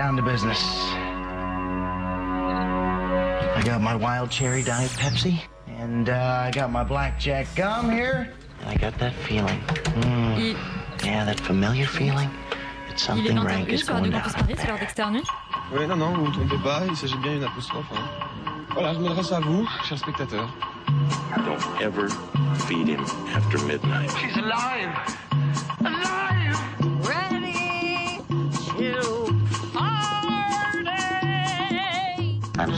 down to business. I got my wild cherry diet Pepsi, and uh, I got my blackjack gum here, and I got that feeling. Mm. Yeah, that familiar feeling. It's il est something 21 rank is sur Radio going Campus down. Paris, c'est l'heure d'externe. Oui, non, non, vous ne trompez pas, il s'agit bien d'une apostrophe. hein. Voilà, je m'adresse à vous, chers spectateurs. Don't ever feed him after midnight. She's alive! Alive!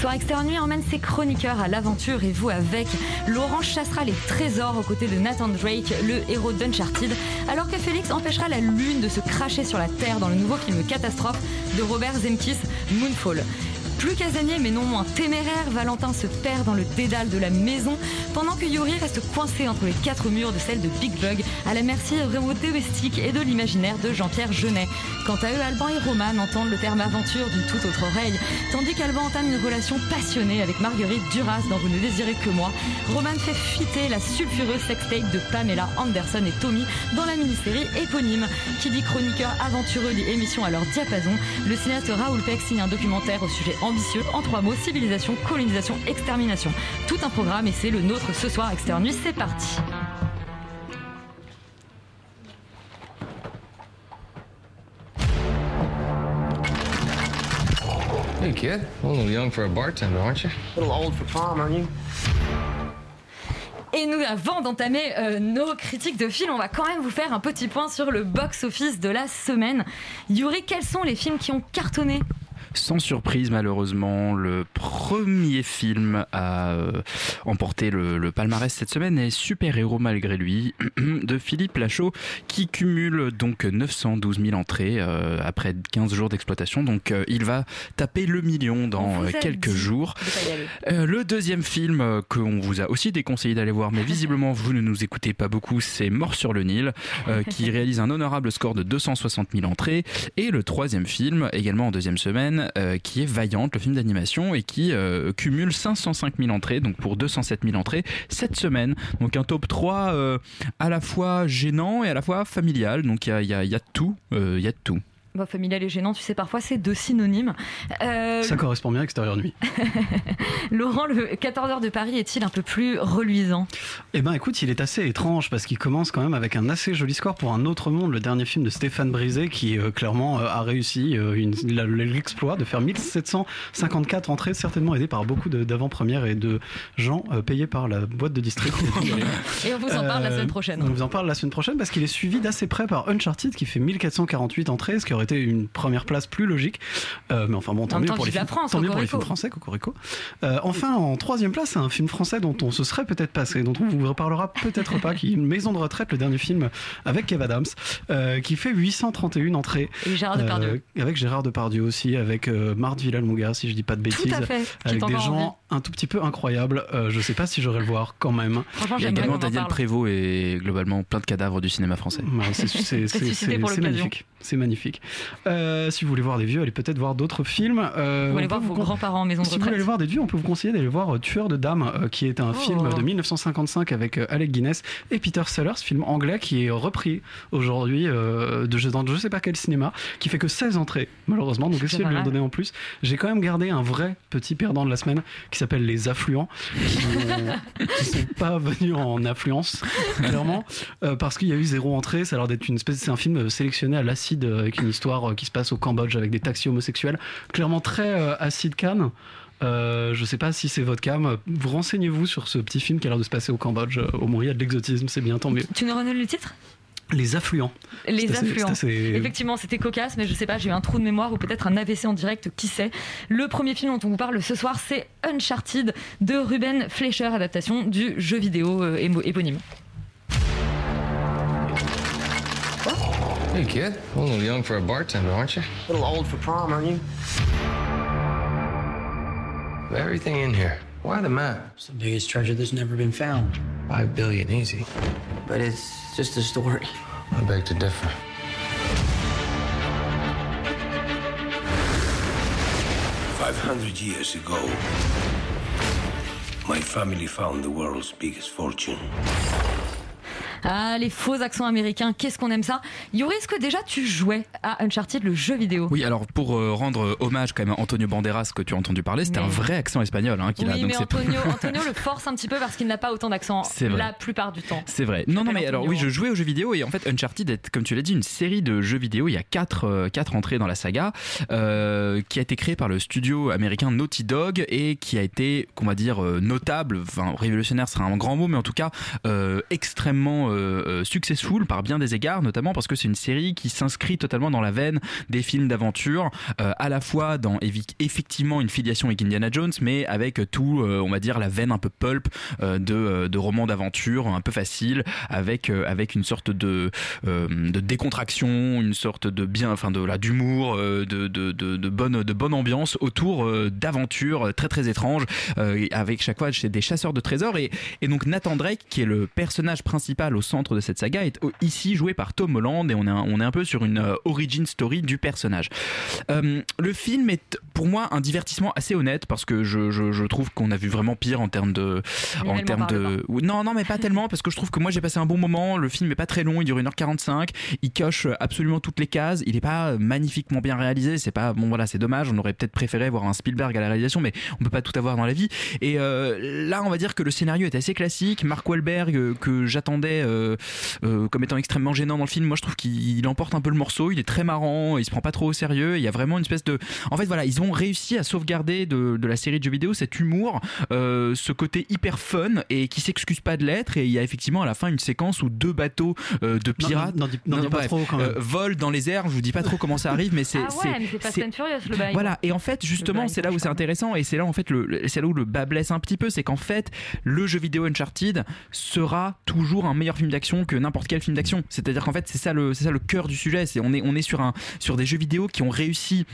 soir, Externe Nuit emmène ses chroniqueurs à l'aventure et vous avec. Laurent chassera les trésors aux côtés de Nathan Drake, le héros d'Uncharted, alors que Félix empêchera la lune de se cracher sur la Terre dans le nouveau film catastrophe de Robert Zemkis, Moonfall. Plus casanier mais non moins téméraire, Valentin se perd dans le dédale de la maison, pendant que Yuri reste coincé entre les quatre murs de celle de Big Bug, à la merci domestique et de l'imaginaire de Jean-Pierre Jeunet. Quant à eux, Alban et Roman entendent le terme aventure d'une toute autre oreille, tandis qu'Alban entame une relation passionnée avec Marguerite Duras dans Vous ne désirez que moi. Roman fait fuiter la sulfureuse sextape de Pamela Anderson et Tommy dans la mini-série éponyme. Qui dit chroniqueur aventureux dit émission à leur diapason, le cinéaste Raoul Peck signe un documentaire au sujet ambitieux, en trois mots, civilisation, colonisation, extermination. Tout un programme et c'est le nôtre ce soir, Externe Nuit, c'est parti. Hey, kid. A little young for a bartender, aren't you? A little old for prom, aren't you? Et nous, avant d'entamer euh, nos critiques de films, on va quand même vous faire un petit point sur le box-office de la semaine. Yuri, quels sont les films qui ont cartonné? Sans surprise, malheureusement, le premier film à euh, emporter le, le palmarès cette semaine est Super Héros malgré lui de Philippe Lachaud qui cumule donc 912 000 entrées euh, après 15 jours d'exploitation. Donc euh, il va taper le million On dans quelques jours. de le deuxième film qu'on vous a aussi déconseillé d'aller voir, mais visiblement vous ne nous écoutez pas beaucoup, c'est Mort sur le Nil, qui réalise un honorable score de 260 000 entrées. Et le troisième film, également en deuxième semaine, euh, qui est Vaillante, le film d'animation, et qui euh, cumule 505 000 entrées, donc pour 207 000 entrées cette semaine. Donc un top 3 euh, à la fois gênant et à la fois familial. Donc il y a, y a- y a tout, il y a tout. Bah, familial et gênant, tu sais, parfois c'est deux synonymes. Euh, Ça correspond bien à Extérieur Nuit. Laurent, le 14 heures de Paris est-il un peu plus reluisant? Eh ben écoute, il est assez étrange parce qu'il commence quand même avec un assez joli score pour Un autre monde, le dernier film de Stéphane Brisé qui euh, clairement euh, a réussi l'exploit de faire 1754 entrées, certainement aidé par beaucoup d'avant-premières et de gens payés par la boîte de district. Et on vous en parle la semaine prochaine. On vous en parle la semaine prochaine parce qu'il est suivi d'assez près par Uncharted qui fait 1448 entrées, ce qui aurait été une première place plus logique. Euh, mais enfin bon, tant mieux pour les films, France, tant mieux pour les films français, Cocorico. Euh, enfin, en troisième place, c'est un film français dont on se serait peut-être passé, dont on vous reparlera peut-être pas, qui est Une maison de retraite, le dernier film avec Kev Adams, euh, qui fait 831 entrées. Et Gérard Depardieu. Euh, avec Gérard Depardieu aussi, avec euh, Marthe Villalonga, si je dis pas de bêtises. Tout à fait, qui Avec des gens envie. un tout petit peu incroyables. Euh, je sais pas si j'aurais le voir quand même. Franchement, Il y a également Daniel. Prévost et globalement plein de cadavres du cinéma français. Ouais, magnifique. C'est magnifique. Euh, si vous voulez voir des vieux, allez peut-être voir d'autres films. Euh, Vous peut voir vous vos grands-parents en maison de Si vous voulez retraite. aller voir des vieux, on peut vous conseiller d'aller voir euh, Tueur de dames, euh, qui est un Oh. film de 1955 avec Alec Guinness et Peter Sellers, film anglais qui est repris aujourd'hui de dans je sais pas quel cinéma, qui fait que 16 entrées malheureusement. Donc essayez de lui en donner en plus. J'ai quand même gardé un vrai petit perdant de la semaine qui s'appelle Les Affluents, qui, ont- qui sont pas venus en affluence clairement parce qu'il y a eu zéro entrée. Ça a l'air d'être une espèce, c'est un film sélectionné à l'acide avec une histoire euh, qui se passe au Cambodge avec des taxis homosexuels, clairement très euh, acide Cannes. Euh, je sais pas si c'est votre cam. Vous renseignez-vous sur ce petit film qui a l'air de se passer au Cambodge. euh, Au moins, il y a de l'exotisme, c'est bien, tant mieux. Tu nous redonnes le titre? Les affluents. Les assez- affluents. assez- Effectivement, c'était cocasse, mais je sais pas, j'ai eu un trou de mémoire ou peut-être un AVC en direct, qui sait. Le premier film dont on vous parle ce soir, c'est Uncharted de Ruben Fleischer, adaptation du jeu vidéo éponyme. Hey, kid. A little young for a bartender, aren't you? A little old for prom, aren't you? Everything in here. Why the map? It's the biggest treasure that's never been found. Five billion, easy. But it's just a story. I beg to differ. Five hundred years ago, my family found the world's biggest fortune. Ah, les faux accents américains, qu'est-ce qu'on aime ça Yuri, est-ce que déjà tu jouais à Uncharted, le jeu vidéo Oui, alors pour euh, rendre hommage quand même à Antonio Banderas que tu as entendu parler, c'était Mais- un vrai accent espagnol hein, qu'il Oui, a. donc mais Antonio, Antonio le force un petit peu parce qu'il n'a pas autant d'accent la plupart du temps. C'est vrai. Non, non, mais alors oui, je jouais aux jeux vidéo et en fait, Uncharted est, comme tu l'as dit, une série de jeux vidéo. Il y a quatre, euh, quatre entrées dans la saga, euh, qui a été créée par le studio américain Naughty Dog et qui a été, qu'on va dire, notable, enfin, révolutionnaire serait un grand mot, mais en tout cas, euh, euh, euh, successful par bien des égards, notamment parce que c'est une série qui s'inscrit totalement dans la veine des films d'aventure, euh, à la fois dans effectivement une filiation avec Indiana Jones, mais avec tout, on va dire, la veine un peu pulp de, de romans d'aventure, un peu facile, avec, avec une sorte de, de décontraction, une sorte de bien, enfin de là d'humour, de, de, de, bonne, de bonne ambiance autour d'aventures très très étranges, avec chaque fois des chasseurs de trésors. Et, et donc Nathan Drake, qui est le personnage principal au centre de cette saga, est au- ici joué par Tom Holland et on est, un- on est un peu sur une euh, origin story du personnage. Euh, le film est pour moi un divertissement assez honnête parce que je, je, je trouve qu'on a vu vraiment pire en termes de en termes de non non mais pas tellement parce que je trouve que moi j'ai passé un bon moment. Le film est pas très long il dure 1h45 il coche absolument toutes les cases. Il est pas magnifiquement bien réalisé. C'est pas bon voilà c'est dommage. On aurait peut-être préféré voir un Spielberg à la réalisation mais on peut pas tout avoir dans la vie. Et euh, là on va dire que le scénario est assez classique. Mark Wahlberg euh, que j'attendais euh, euh, comme étant extrêmement gênant dans le film moi je trouve qu'il il emporte un peu le morceau il est très marrant il se prend pas trop au sérieux il y a vraiment une espèce de en fait voilà ils ont réussi à sauvegarder de, de la série de jeux vidéo cet humour euh, ce côté hyper fun et qui s'excuse pas de l'être et il y a effectivement à la fin une séquence où deux bateaux euh, de pirates n'en dis- n'en dis pas bref, trop, quand même. euh, volent dans les airs je vous dis pas trop comment ça arrive mais c'est Ah ouais, c'est Fast c'est- and Furious le bail. voilà, et en fait, justement, c'est là où c'est intéressant, et c'est là en fait, le, le- c'est là où le bas blesse un petit peu, c'est qu'en fait, le jeu vidéo Uncharted sera toujours un meilleur film d'action que n'importe quel film d'action. C'est-à-dire qu'en fait, c'est ça le, c'est ça le cœur du sujet. C'est on est, on est sur un, sur des jeux vidéo qui ont réussi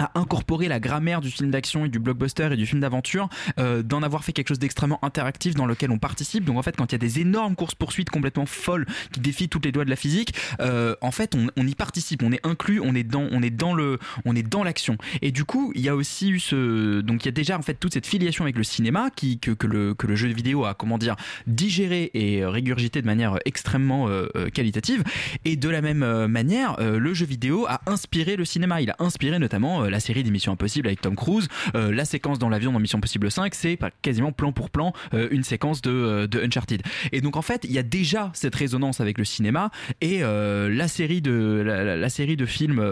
à incorporer la grammaire du film d'action et du blockbuster et du film d'aventure, euh, d'en avoir fait quelque chose d'extrêmement interactif dans lequel on participe. Donc en fait, quand il y a des énormes courses poursuites complètement folles qui défient toutes les lois de la physique, euh, en fait, on, y participe, on est inclus, on est dans, on est dans le, on est dans l'action. Et du coup, il y a aussi eu ce, donc il y a déjà en fait toute cette filiation avec le cinéma qui que, que le que le jeu vidéo a comment dire digéré et régurgité de manière extrêmement euh, euh, qualitative. Et de la même euh, manière, euh, le jeu vidéo a inspiré le cinéma. Il a inspiré notamment la série des Missions Impossibles avec Tom Cruise. Euh, la séquence dans l'avion dans Mission Impossible 5, c'est quasiment plan pour plan euh, une séquence de, euh, de Uncharted. Et donc en fait, il y a déjà cette résonance avec le cinéma et la série de la, série de films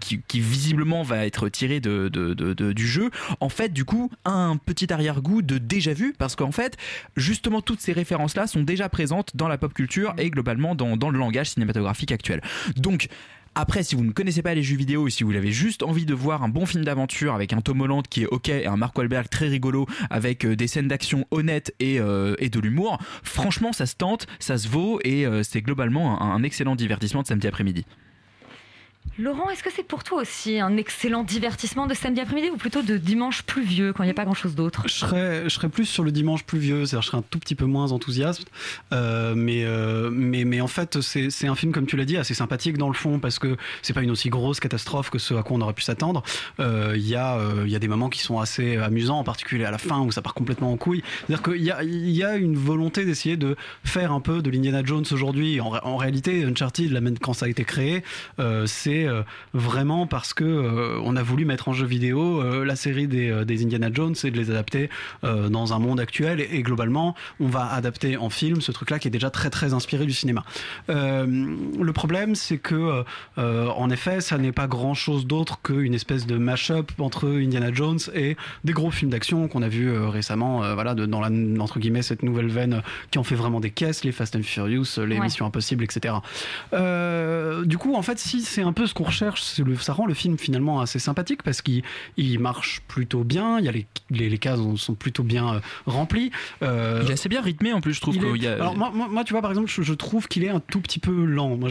qui, visiblement va être tirée de- du jeu. En fait, du coup, a un petit arrière-goût de déjà vu parce qu'en fait, justement, toutes ces références-là sont déjà présentes dans la pop culture et globalement dans, dans le langage cinématographique actuel. Donc après, si vous ne connaissez pas les jeux vidéo et si vous avez juste envie de voir un bon film d'aventure avec un Tom Holland qui est ok et un Mark Wahlberg très rigolo avec euh, des scènes d'action honnêtes et, euh, et de l'humour, franchement, ça se tente, ça se vaut et euh, c'est globalement un excellent divertissement de samedi après-midi. Laurent, est-ce que c'est pour toi aussi un excellent divertissement de samedi après-midi ou plutôt de dimanche pluvieux quand il n'y a pas grand-chose d'autre? Je serais, plus sur le dimanche pluvieux, c'est-à-dire je serais un tout petit peu moins enthousiaste. Euh, mais, euh, mais, en fait, c'est c'est un film, comme tu l'as dit, assez sympathique dans le fond, parce que c'est pas une aussi grosse catastrophe que ce à quoi on aurait pu s'attendre. Euh, Il y, a, des moments qui sont assez amusants, en particulier à la fin où ça part complètement en couille. C'est-à-dire qu'il y a, une volonté d'essayer de faire un peu de l'Indiana Jones aujourd'hui. En, en réalité, Uncharted, quand ça a été créé, euh, c'est euh, vraiment parce que euh, on a voulu mettre en jeu vidéo euh, la série des, des Indiana Jones et de les adapter dans un monde actuel. Et, et globalement, on va adapter en film ce truc-là qui est déjà très très inspiré du cinéma. Le problème, c'est que en effet, ça n'est pas grand-chose d'autre qu'une espèce de mash-up entre Indiana Jones et des gros films d'action qu'on a vu récemment, euh, voilà, de- dans la entre guillemets cette nouvelle veine qui en fait vraiment des caisses, les Fast and Furious, les Ouais. Missions Impossibles, etc. Euh, du coup, en fait, si c'est un peu peu ce qu'on recherche. Le- ça rend le film finalement assez sympathique parce qu'il il marche plutôt bien. Il y a les, les, les cases sont plutôt bien euh, remplies. Euh, Il est assez bien rythmé en plus, je trouve. est- y a- Alors moi, tu vois, par exemple, je, je trouve qu'il est un tout petit peu lent. Moi,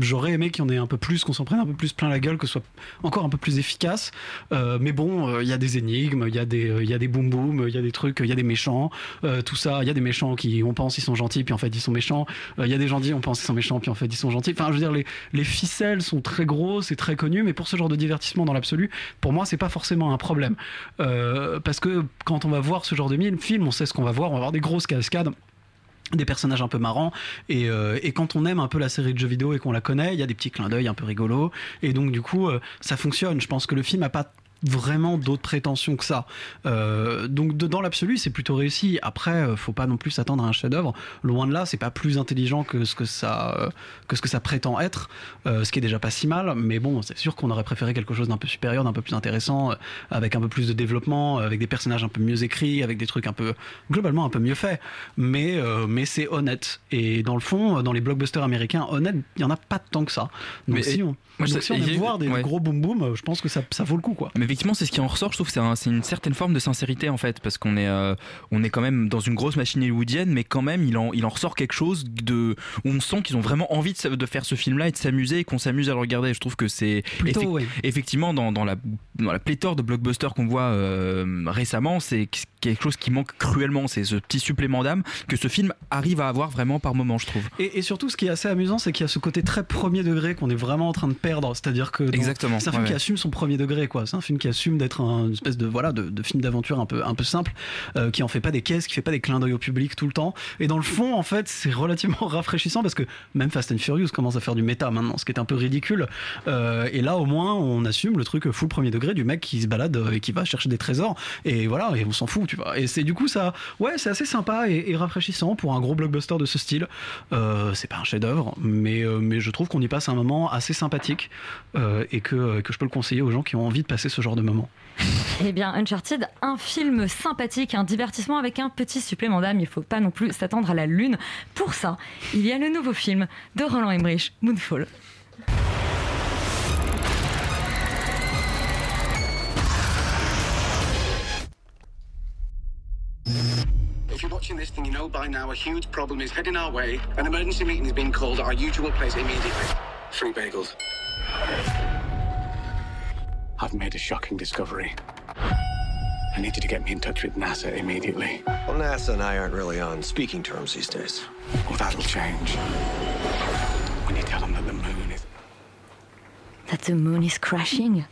j'aurais aimé qu'il y en ait un peu plus, qu'on s'en prenne un peu plus plein la gueule, que ce soit encore un peu plus efficace. Euh, mais bon, euh, il y a des énigmes, il y a des, il y a des boum boum, il y a des trucs, il y a des méchants, tout ça. Il y a des méchants qui, on pense, ils sont gentils, puis en fait, ils sont méchants. Il y a des gentils, on pense, ils sont méchants, puis en fait, ils sont gentils. Enfin, je veux dire, les, les ficelles sont très grosses et très connues, mais pour ce genre de divertissement dans l'absolu, pour moi, c'est pas forcément un problème. Euh, parce que quand on va voir ce genre de film, on sait ce qu'on va voir, on va voir des grosses cascades des personnages un peu marrants. Et, euh, et quand on aime un peu la série de jeux vidéo et qu'on la connaît il y a des petits clins d'œil un peu rigolos. Et donc du coup euh, ça fonctionne. Je pense que le film a pas vraiment d'autres prétentions que ça. Euh, donc de- dans l'absolu c'est plutôt réussi. Après euh, faut pas non plus s'attendre à un chef-d'œuvre. Loin de là c'est pas plus intelligent que ce que ça euh, que ce que ça prétend être euh, ce qui est déjà pas si mal. Mais bon c'est sûr qu'on aurait préféré quelque chose d'un peu supérieur d'un peu plus intéressant euh, avec un peu plus de développement avec des personnages un peu mieux écrits avec des trucs un peu globalement un peu mieux faits. Mais euh, mais c'est honnête. Et dans le fond dans les blockbusters américains honnêtes il y en a pas tant que ça. Donc Mais- si on, donc si on aime voir des ouais. gros boom boom je pense que ça, ça vaut le coup quoi. Mais effectivement, c'est ce qui en ressort. Je trouve que c'est un- c'est une certaine forme de sincérité en fait, parce qu'on est, euh, on est quand même dans une grosse machine hollywoodienne, mais quand même, il en, il en ressort quelque chose de où on sent qu'ils ont vraiment envie de, faire ce film-là et de s'amuser et qu'on s'amuse à le regarder. Je trouve que c'est ouais. effectivement dans, dans la dans la pléthore de blockbusters qu'on voit euh, récemment, c'est quelque chose qui manque cruellement. C'est ce petit supplément d'âme que ce film arrive à avoir vraiment par moment, je trouve. Et, et surtout, ce qui est assez amusant, c'est qu'il y a ce côté très premier degré qu'on est vraiment en train de perdre. C'est-à-dire que c'est un film ouais, qui ouais. assume son premier degré, quoi. C'est un film qui assume d'être un une espèce de voilà de, film d'aventure un peu un peu simple, euh, qui en fait pas des caisses, qui fait pas des clins d'œil au public tout le temps. Et dans le fond, en fait, c'est relativement rafraîchissant parce que même Fast and Furious commence à faire du méta maintenant, ce qui est un peu ridicule. Euh, et là, au moins, on assume le truc full premier degré du mec qui se balade euh, et qui va chercher des trésors. Et voilà, et on s'en fout, tu vois. Et c'est du coup ça, ouais, c'est assez sympa et, rafraîchissant pour un gros blockbuster de ce style. Euh, c'est pas un chef-d'œuvre, mais mais je trouve qu'on y passe un moment assez sympathique et que que je peux le conseiller aux gens qui ont envie de passer ce genre de moment. Eh bien, Uncharted, un film sympathique, un divertissement avec un petit supplément d'âme. Il faut pas non plus s'attendre à la lune. Pour ça, il y a le nouveau film de Roland Emmerich, Moonfall. If you're watching this thing, you know by now a huge problem is heading our way. An emergency meeting has been called at our usual place immediately. Three bagels. I've made a shocking discovery. I need you to get me in touch with NASA immediately. Well, NASA and I aren't really on speaking terms these days. Well, that'll change. When you tell them that the moon is. That the moon is crashing?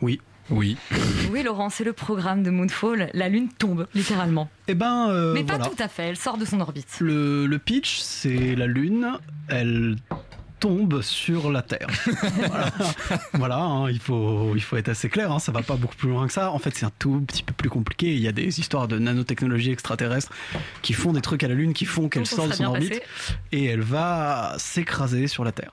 Oui. Oui. Oui, Laurent, c'est le programme de Moonfall. La lune tombe, littéralement. Eh ben, euh, Mais pas voilà. tout à fait, elle sort de son orbite. Le, le pitch, c'est la Lune, elle tombe sur la Terre. voilà, Voilà, hein, il, faut, il faut être assez clair, hein, ça va pas beaucoup plus loin que ça. En fait, c'est un tout petit peu plus compliqué. Il y a des histoires de nanotechnologie extraterrestre qui font des trucs à la Lune, qui font qu'elle sort de son orbite passé. et elle va s'écraser sur la Terre.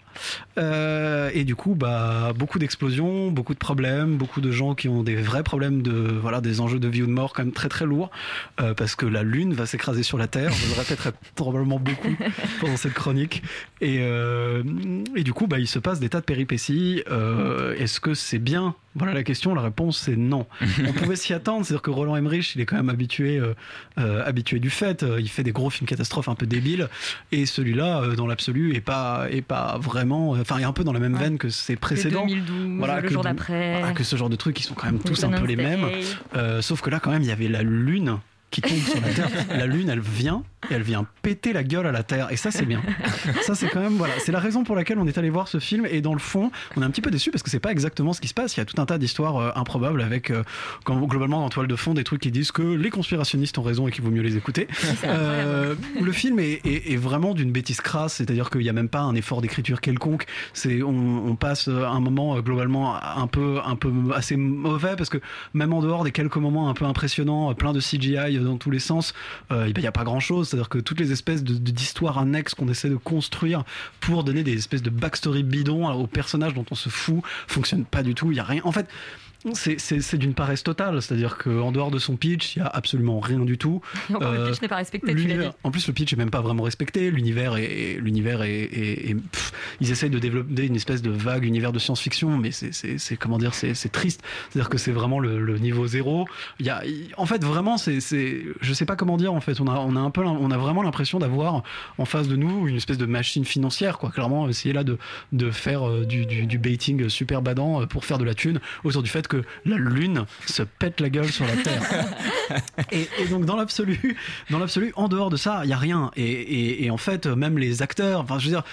Euh, et du coup, bah, beaucoup d'explosions, beaucoup de problèmes, beaucoup de gens qui ont des vrais problèmes de voilà des enjeux de vie ou de mort quand même très très lourds euh, parce que la Lune va s'écraser sur la Terre. Je le répéterai probablement beaucoup pendant cette chronique. Et, euh, et du coup, bah, il se passe des tas de péripéties. Euh, Est-ce que c'est bien? Voilà la question. La réponse c'est non. On pouvait s'y attendre. C'est-à-dire que Roland Emmerich, il est quand même habitué, euh, euh, habitué du fait. Euh, Il fait des gros films catastrophes un peu débiles. Et celui-là, euh, dans l'absolu, est pas, est pas vraiment. Enfin, il est un peu dans la même veine que ses précédents. 2012, le que- jour d'après. voilà, que ce genre de trucs qui sont quand même tous un peu les mêmes. Euh, sauf que là, quand même, il y avait la Lune qui tombe sur la Terre. La Lune, elle vient et elle vient péter la gueule à la Terre. Et ça, c'est bien. Ça, c'est quand même voilà. C'est la raison pour laquelle on est allé voir ce film. Et dans le fond, on est un petit peu déçu parce que c'est pas exactement ce qui se passe. Il y a tout un tas d'histoires euh, improbables avec euh, quand- globalement en toile de fond des trucs qui disent que les conspirationnistes ont raison et qu'il vaut mieux les écouter. Euh, le film est, est- est vraiment d'une bêtise crasse, c'est-à-dire qu'il n'y a même pas un effort d'écriture quelconque. C'est on, on passe un moment globalement un peu un peu assez mauvais parce que même en dehors des quelques moments un peu impressionnants, plein de CGI dans tous les sens, il n'y a pas grand-chose. C'est-à-dire que toutes les espèces d'histoires annexes qu'on essaie de construire pour donner des espèces de backstory bidons aux personnages dont on se fout fonctionnent pas du tout. Il y a rien. En fait c'est- c'est c'est d'une paresse totale, c'est-à-dire qu'en dehors de son pitch, il y a absolument rien du tout. Et encore, le Euh, pitch n'est pas respecté, tu dit. En plus, le pitch est même pas vraiment respecté. L'univers est, l'univers est, est- est- pff, ils essayent de développer une espèce de vague univers de science-fiction, mais c'est, c'est, c'est- comment dire, c'est, triste. C'est-à-dire que c'est vraiment le, le niveau zéro. Il y a, en fait, vraiment, c'est, c'est, je sais pas comment dire. En fait, on a, on a un peu, on a vraiment l'impression d'avoir en face de nous une espèce de machine financière, quoi. Clairement, essayer là de, de faire euh, du, du, du baiting super badant euh, pour faire de la thune autour du fait que la lune se pète la gueule sur la terre. Et, et donc dans l'absolu, dans l'absolu, en dehors de ça, il y a rien. Et, et- et en fait, même les acteurs, enfin, je veux dire,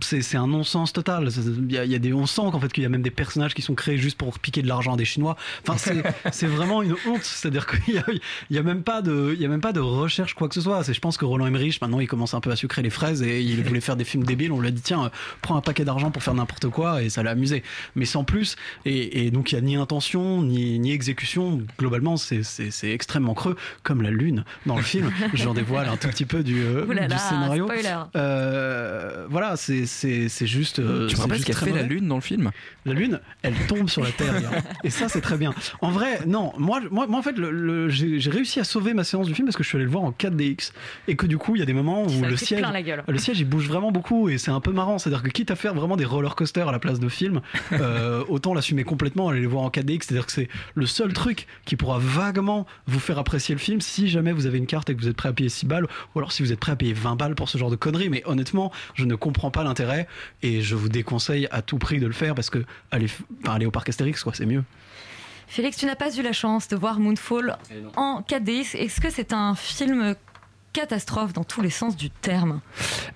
c'est un non-sens total. Il y a, il y a des, on sent qu'en fait qu'il y a même des personnages qui sont créés juste pour piquer de l'argent à des Chinois. Enfin, c'est vraiment une honte. C'est-à-dire qu'il y a, il y a même pas de, il y a même pas de recherche quoi que ce soit. C'est, je pense que Roland Emmerich maintenant, il commence un peu à sucrer les fraises et il voulait faire des films débiles. On lui a dit tiens, euh, prends un paquet d'argent pour faire n'importe quoi et ça l'a amusé. Mais sans plus. Et, et donc il y a ni intention ni, ni exécution. Globalement, c'est extrêmement creux, comme la lune dans le film. J'en dévoile un tout petit peu du, euh, Ouh là du là, scénario. Euh, voilà, c'est juste. euh, Tu me rappelles ce qu'a fait la lune dans le film? La lune, elle tombe sur la Terre. et ça, c'est très bien. En vrai, non, moi, moi, moi en fait, le, le- j'ai réussi à sauver ma séance du film parce que je suis allé le voir en 4DX. Et que du coup, il y a des moments où Ça le siège, le siège, il bouge vraiment beaucoup et c'est un peu marrant. C'est-à-dire que quitte à faire vraiment des roller coasters à la place de films, euh, autant l'assumer complètement, aller les voir en 4DX. C'est-à-dire que c'est le seul truc qui pourra vaguement vous faire apprécier le film si jamais vous avez une carte et que vous êtes prêt à payer 6 balles ou alors si vous êtes prêt à payer 20 balles pour ce genre de conneries. Mais honnêtement, je ne comprends pas l'intérêt et je vous déconseille à tout prix de le faire parce que aller, enfin, aller au parc Astérix, quoi, c'est mieux. Félix, tu n'as pas eu la chance de voir Moonfall en 4DX. Est-ce que c'est un film catastrophe dans tous les sens du terme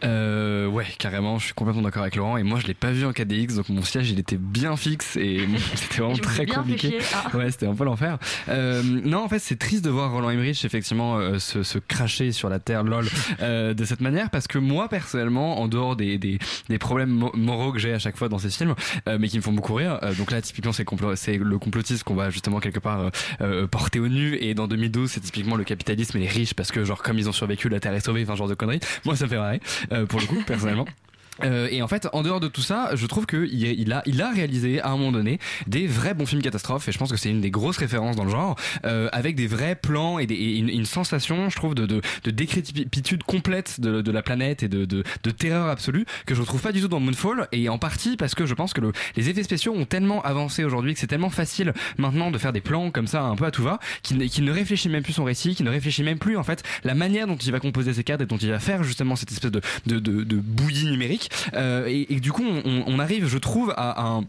Euh, ouais, carrément, je suis complètement d'accord avec Laurent. Et moi, je l'ai pas vu en 4DX, donc mon siège, il était bien fixe et c'était vraiment très compliqué. Ah. Ouais, c'était un peu l'enfer. Euh, non, en fait, c'est triste de voir Roland Emmerich effectivement euh, se, se cracher sur la terre, lol, euh, de cette manière, parce que moi, personnellement, en dehors des, des, des problèmes mo- moraux que j'ai à chaque fois dans ces films, euh, mais qui me font beaucoup rire, euh, donc là, typiquement, c'est complo- le complotiste qu'on va justement quelque part porter au nu, et dans 2012, c'est typiquement le capitalisme et les riches, parce que genre comme ils ont survécu, la terre est sauvée, enfin, genre de conneries. Moi, ça fait marrer, euh, pour le coup, personnellement. Euh, et en fait, en dehors de tout ça, je trouve qu'il il a, il a réalisé à un moment donné des vrais bons films catastrophes. Et je pense que c'est une des grosses références dans le genre, euh, avec des vrais plans et, des, et une, sensation, je trouve, de, de, de décrépitude complète de, de la planète et de, de, terreur absolue que je retrouve pas du tout dans Moonfall. Et en partie parce que je pense que le, les effets spéciaux ont tellement avancé aujourd'hui que c'est tellement facile maintenant de faire des plans comme ça un peu à tout va, qu'il ne, réfléchit même plus son récit, qu'il ne réfléchit même plus en fait la manière dont il va composer ses cadres et dont il va faire justement cette espèce de, de bouillie numérique. Euh, et, du coup, on arrive, je trouve, à un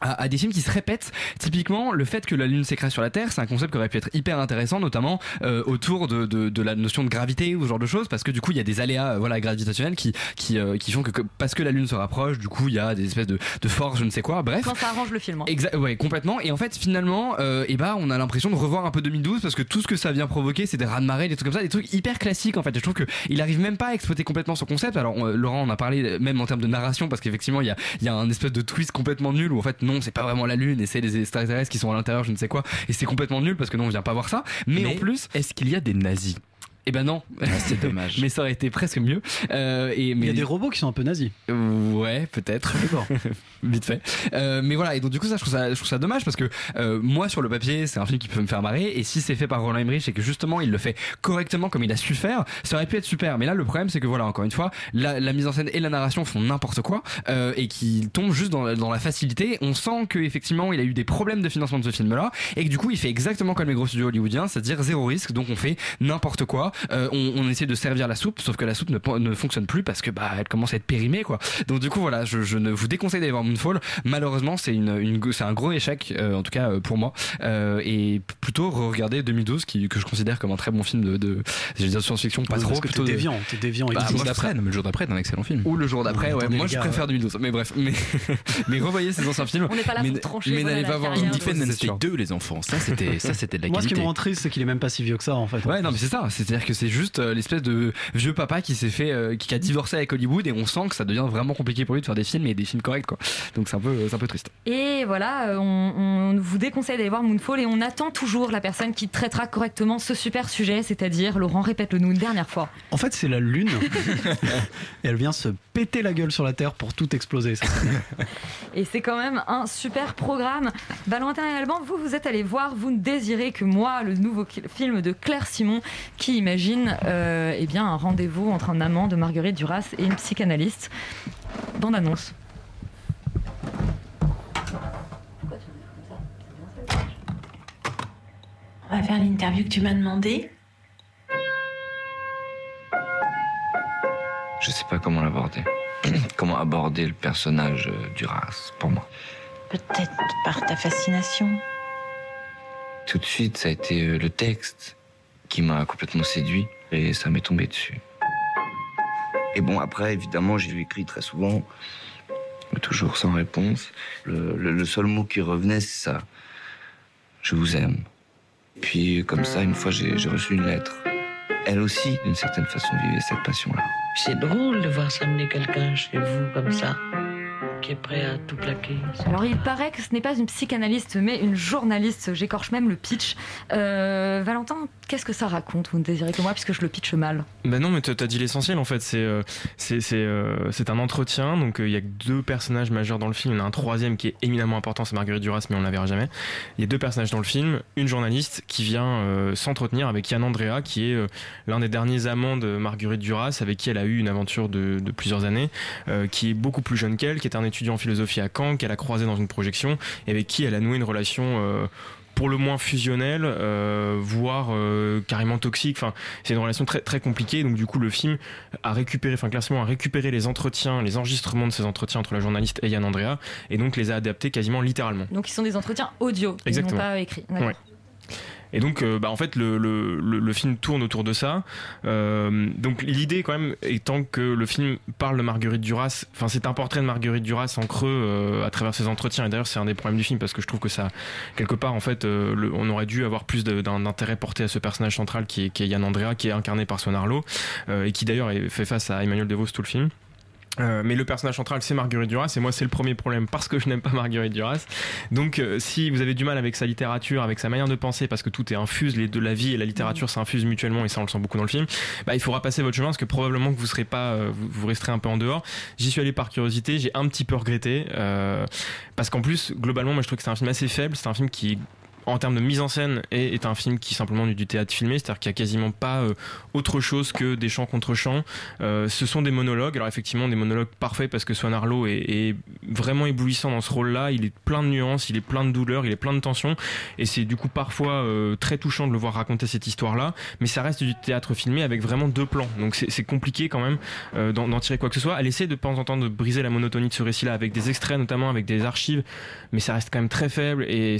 à, à des films qui se répètent. Typiquement, le fait que la Lune s'écrase sur la Terre, c'est un concept qui aurait pu être hyper intéressant, notamment euh, autour de, de, de la notion de gravité ou ce genre de choses, parce que du coup, il y a des aléas euh, voilà, gravitationnels qui, qui, euh, qui font que, que- parce que la Lune se rapproche, du coup, il y a des espèces de, de forces, je ne sais quoi. Bref. Quand ça arrange le film. hein. Exact, ouais, complètement. Et en fait, finalement, euh, et bah, on a l'impression de revoir un peu 2012 parce que tout ce que ça vient provoquer, c'est des raz de marée, des trucs comme ça, des trucs hyper classiques en fait. Et je trouve que il arrive même pas à exploiter complètement son concept. Alors, on- Laurent, on a parlé euh, même en termes de narration parce qu'effectivement, il y a, y a un espèce de twist complètement nul où en fait, non, c'est pas vraiment la Lune et c'est les extraterrestres qui sont à l'intérieur, je ne sais quoi. Et c'est complètement nul parce que non, on vient pas voir ça. Mais, Mais en plus, est-ce qu'il y a des nazis? Eh ben non, c'est dommage. mais ça aurait été presque mieux. Euh, et, mais Il y a des robots qui sont un peu nazis. Ouais, peut-être. Vite fait. Euh, mais voilà, et donc du coup ça je trouve ça, je trouve ça dommage parce que euh, moi sur le papier c'est un film qui peut me faire marrer et si c'est fait par Roland Emmerich et que justement il le fait correctement comme il a su faire, ça aurait pu être super. Mais là le problème c'est que voilà encore une fois la, la mise en scène et la narration font n'importe quoi euh, et qui tombent juste dans, la- dans la facilité. On sent que effectivement il a eu des problèmes de financement de ce film là et que du coup il fait exactement comme les gros studios hollywoodiens, c'est-à-dire zéro risque. Donc on fait n'importe quoi. Euh, on, on essaie de servir la soupe, sauf que la soupe ne, ne fonctionne plus parce que bah elle commence à être périmée quoi. Donc du coup voilà, je, je ne vous déconseille d'aller voir Moonfall. Malheureusement c'est une, une c'est un gros échec euh, en tout cas euh, pour moi Euh, et plutôt regarder 2012 qui que je considère comme un très bon film de, de dire science-fiction pas trop parce que t'es plutôt de- déviant, t'es déviant Bah, le jour je d'après, trouve non, mais le jour d'après, c'est un excellent film. ou le jour d'après, Ouais, Moi, je gars, préfère 2012. Mais bref, mais, mais revoyez ces anciens films. On n'est pas là mais, pour trancher, mais n'allez pas voir. Independence Day Day 2, les enfants, ça c'était ça c'était de la Moi, ce qui qualité. me rend triste, c'est qu'il est même pas si vieux que ça, en fait. Ouais, non, mais c'est ça. C'est-à-dire que c'est juste euh, l'espèce de vieux papa qui s'est fait, euh, qui a divorcé avec Hollywood et on sent que ça devient vraiment compliqué pour lui de faire des films et des films corrects, quoi. Donc c'est un peu, c'est un peu triste. Et voilà, euh, on, on vous déconseille d'aller voir Moonfall et on attend toujours la personne qui traitera correctement ce super sujet, c'est-à-dire, Laurent, répète-le nous une dernière fois. En fait, c'est la Lune. et elle vient se péter la gueule sur la Terre pour tout exploser. Ça. Et c'est quand même un super programme. Valentin et Alban, vous, vous êtes allés voir, vous ne désirez que moi, le nouveau film de Claire Simon qui imagine euh, eh bien, un rendez-vous entre un amant de Marguerite Duras et une psychanalyste. Bande annonce. On va faire l'interview que tu m'as demandé. Je sais pas comment l'aborder. comment aborder le personnage euh, Duras pour moi. Peut-être par ta fascination. Tout de suite, ça a été euh, le texte qui m'a complètement séduit et ça m'est tombé dessus. Et bon, après, évidemment, j'ai lui écrit très souvent, mais toujours sans réponse. Le, le- le seul mot qui revenait, c'est ça. Je vous aime. Puis, comme ça, une fois, j'ai j'ai reçu une lettre. Elle aussi, d'une certaine façon, vivait cette passion-là. C'est drôle de voir s'amener quelqu'un chez vous comme ça, qui est prêt à tout plaquer. Alors il paraît que ce n'est pas une psychanalyste mais une journaliste, j'écorche même le pitch. Euh, Valentin, qu'est-ce que ça raconte Vous ne désirez que moi puisque je le pitch mal. Ben non, mais t'as t'as dit l'essentiel en fait. C'est euh, c'est c'est euh, c'est un entretien. Donc euh, il y a que deux personnages majeurs dans le film. Il y en a un troisième qui est éminemment important, c'est Marguerite Duras, mais on ne la verra jamais. Il y a deux personnages dans le film. Une journaliste qui vient euh, s'entretenir avec Yann Andrea, qui est euh, l'un des derniers amants de Marguerite Duras, avec qui elle a eu une aventure de, de plusieurs années, euh, qui est beaucoup plus jeune qu'elle, qui est un étudiant en philosophie à Caen, qu'elle a croisé dans une projection, et avec qui elle a noué une relation. euh, pour le moins fusionnelle, euh, voire euh, carrément toxique. Enfin, c'est une relation très très compliquée. Donc du coup, le film a récupéré, enfin clairement a récupéré les entretiens, les enregistrements de ces entretiens entre la journaliste et Yann Andrea, et donc les a adaptés quasiment littéralement. Donc ils sont des entretiens audio, ils Exactement. n'ont pas écrit. Ouais. Et donc, euh, bah, en fait, le, le, le, le film tourne autour de ça. Euh, donc, l'idée, quand même, étant que le film parle de Marguerite Duras, enfin, c'est un portrait de Marguerite Duras en creux euh, à travers ses entretiens. Et d'ailleurs, c'est un des problèmes du film parce que je trouve que ça, quelque part, en fait, on aurait dû avoir plus d'un intérêt porté à ce personnage central qui est, qui est Yann Andrea, qui est incarné par Swan Arlo, et qui d'ailleurs fait face à Emmanuel DeVos tout le film. Euh, mais le personnage central c'est Marguerite Duras et moi c'est le premier problème parce que je n'aime pas Marguerite Duras. Donc euh, si vous avez du mal avec sa littérature avec sa manière de penser parce que tout est infuse les deux la vie et la littérature s'infusent mutuellement et ça on le sent beaucoup dans le film bah, il faudra passer votre chemin parce que probablement que vous serez pas euh, vous, resterez un peu en dehors. J'y suis allé par curiosité j'ai un petit peu regretté euh, parce qu'en plus globalement moi je trouve que c'est un film assez faible c'est un film qui en termes de mise en scène est, un film qui est simplement du, théâtre filmé, c'est-à-dire qu'il n'y a quasiment pas euh, autre chose que des chants contre chants. Euh, ce sont des monologues, alors effectivement des monologues parfaits parce que Swan Arlo est, vraiment éblouissant dans ce rôle-là, il est plein de nuances, il est plein de douleurs, il est plein de tensions, et c'est du coup parfois euh, très touchant de le voir raconter cette histoire-là, mais ça reste du théâtre filmé avec vraiment deux plans, donc c'est compliqué quand même d'en tirer quoi que ce soit. Elle essaie de temps en temps de briser la monotonie de ce récit-là avec des extraits notamment, avec des archives, mais ça reste quand même très faible. Et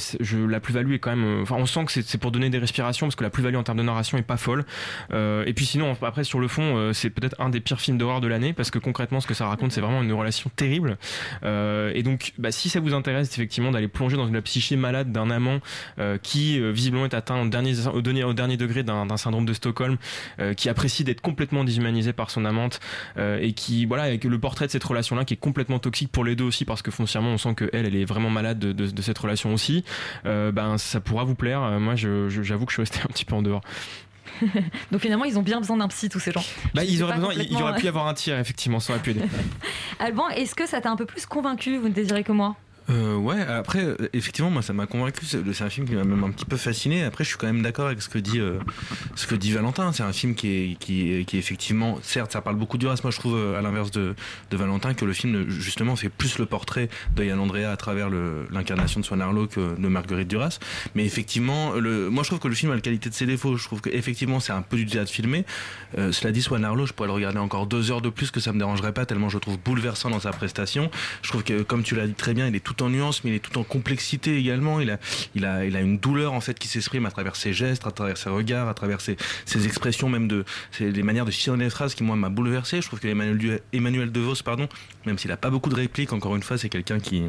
la plus-value quand même. euh, Enfin, on sent que c'est pour donner des respirations parce que la plus-value en termes de narration est pas folle. Euh, et puis sinon, après sur le fond, euh, c'est peut-être un des pires films d'horreur de l'année parce que concrètement, ce que ça raconte, c'est vraiment une relation terrible. Et donc, bah, si ça vous intéresse effectivement d'aller plonger dans la psyché malade d'un amant qui visiblement est atteint au dernier, au dernier, degré d'un syndrome de Stockholm, qui apprécie d'être complètement déshumanisé par son amante et qui voilà avec le portrait de cette relation là qui est complètement toxique pour les deux aussi parce que foncièrement on sent que elle est vraiment malade de, cette relation aussi ben ça pourra vous plaire. Euh, moi je- je- j'avoue que je suis resté un petit peu en dehors. Donc finalement, ils ont bien besoin d'un psy, tous ces gens. bah, ils auraient il y aurait pu y avoir un tir effectivement ça aurait pu aider Alban, est-ce que ça t'a un peu plus convaincu Vous ne désirez que moi? Euh, ouais, après, euh, effectivement, moi, ça m'a convaincu. C'est un film qui m'a même un petit peu fasciné. Après, je suis quand même d'accord avec ce que dit, euh, ce que dit Valentin. C'est un film qui est, qui, est, qui est effectivement, certes, ça parle beaucoup du race. Moi, je trouve, euh, à l'inverse de, de Valentin, que le film, justement, fait plus le portrait de Yann Andrea à travers l'incarnation de Swan Arlo que de Marguerite Duras. Mais effectivement, le, moi, je trouve que le film a la qualité de ses défauts. Je trouve qu'effectivement, c'est un peu du théâtre filmé. Euh, cela dit, Swan Arlo, je pourrais le regarder encore deux heures de plus, que ça me dérangerait pas, tellement je trouve bouleversant dans sa prestation. Je trouve que, comme tu l'as dit très bien, il est tout en nuances, mais il est tout en complexité également. Il a, il a, il a une douleur en fait qui s'exprime à travers ses gestes, à travers ses regards, à travers ses, ses expressions, même de les manières de finir les phrases qui moi m'a bouleversé. Je trouve que Emmanuel, Emmanuel DeVos, pardon, même s'il a pas beaucoup de répliques, encore une fois, c'est quelqu'un qui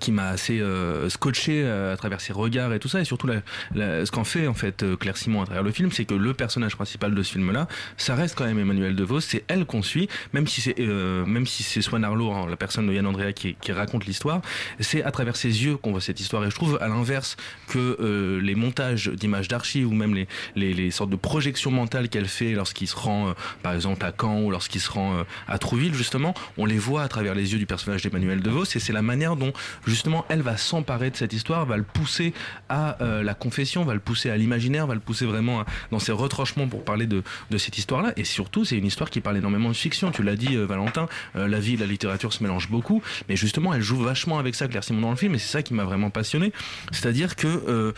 qui m'a assez euh, scotché euh, à travers ses regards et tout ça. Et surtout la- la- ce qu'en fait en fait euh, Claire Simon à travers le film c'est que le personnage principal de ce film là ça reste quand même Emmanuel DeVos. C'est elle qu'on suit même si c'est euh, même si c'est Swan Arlo hein, la personne de Yann Andrea qui, qui raconte l'histoire. C'est à travers ses yeux qu'on voit cette histoire. Et je trouve à l'inverse que euh, les montages d'images d'archives ou même les, les, les sortes de projections mentales qu'elle fait lorsqu'il se rend euh, par exemple à Caen ou lorsqu'il se rend à Trouville justement on les voit à travers les yeux du personnage d'Emmanuel DeVos. Et c'est la manière dont justement elle va s'emparer de cette histoire va le pousser à euh, la confession va le pousser à l'imaginaire va le pousser vraiment dans ses retranchements pour parler de, cette histoire là et surtout c'est une histoire qui parle énormément de fiction. Tu l'as dit euh, Valentin euh, la vie et la littérature se mélangent beaucoup. Mais justement elle joue vachement avec ça Claire Simon dans le film et c'est ça qui m'a vraiment passionné. C'est-à-dire que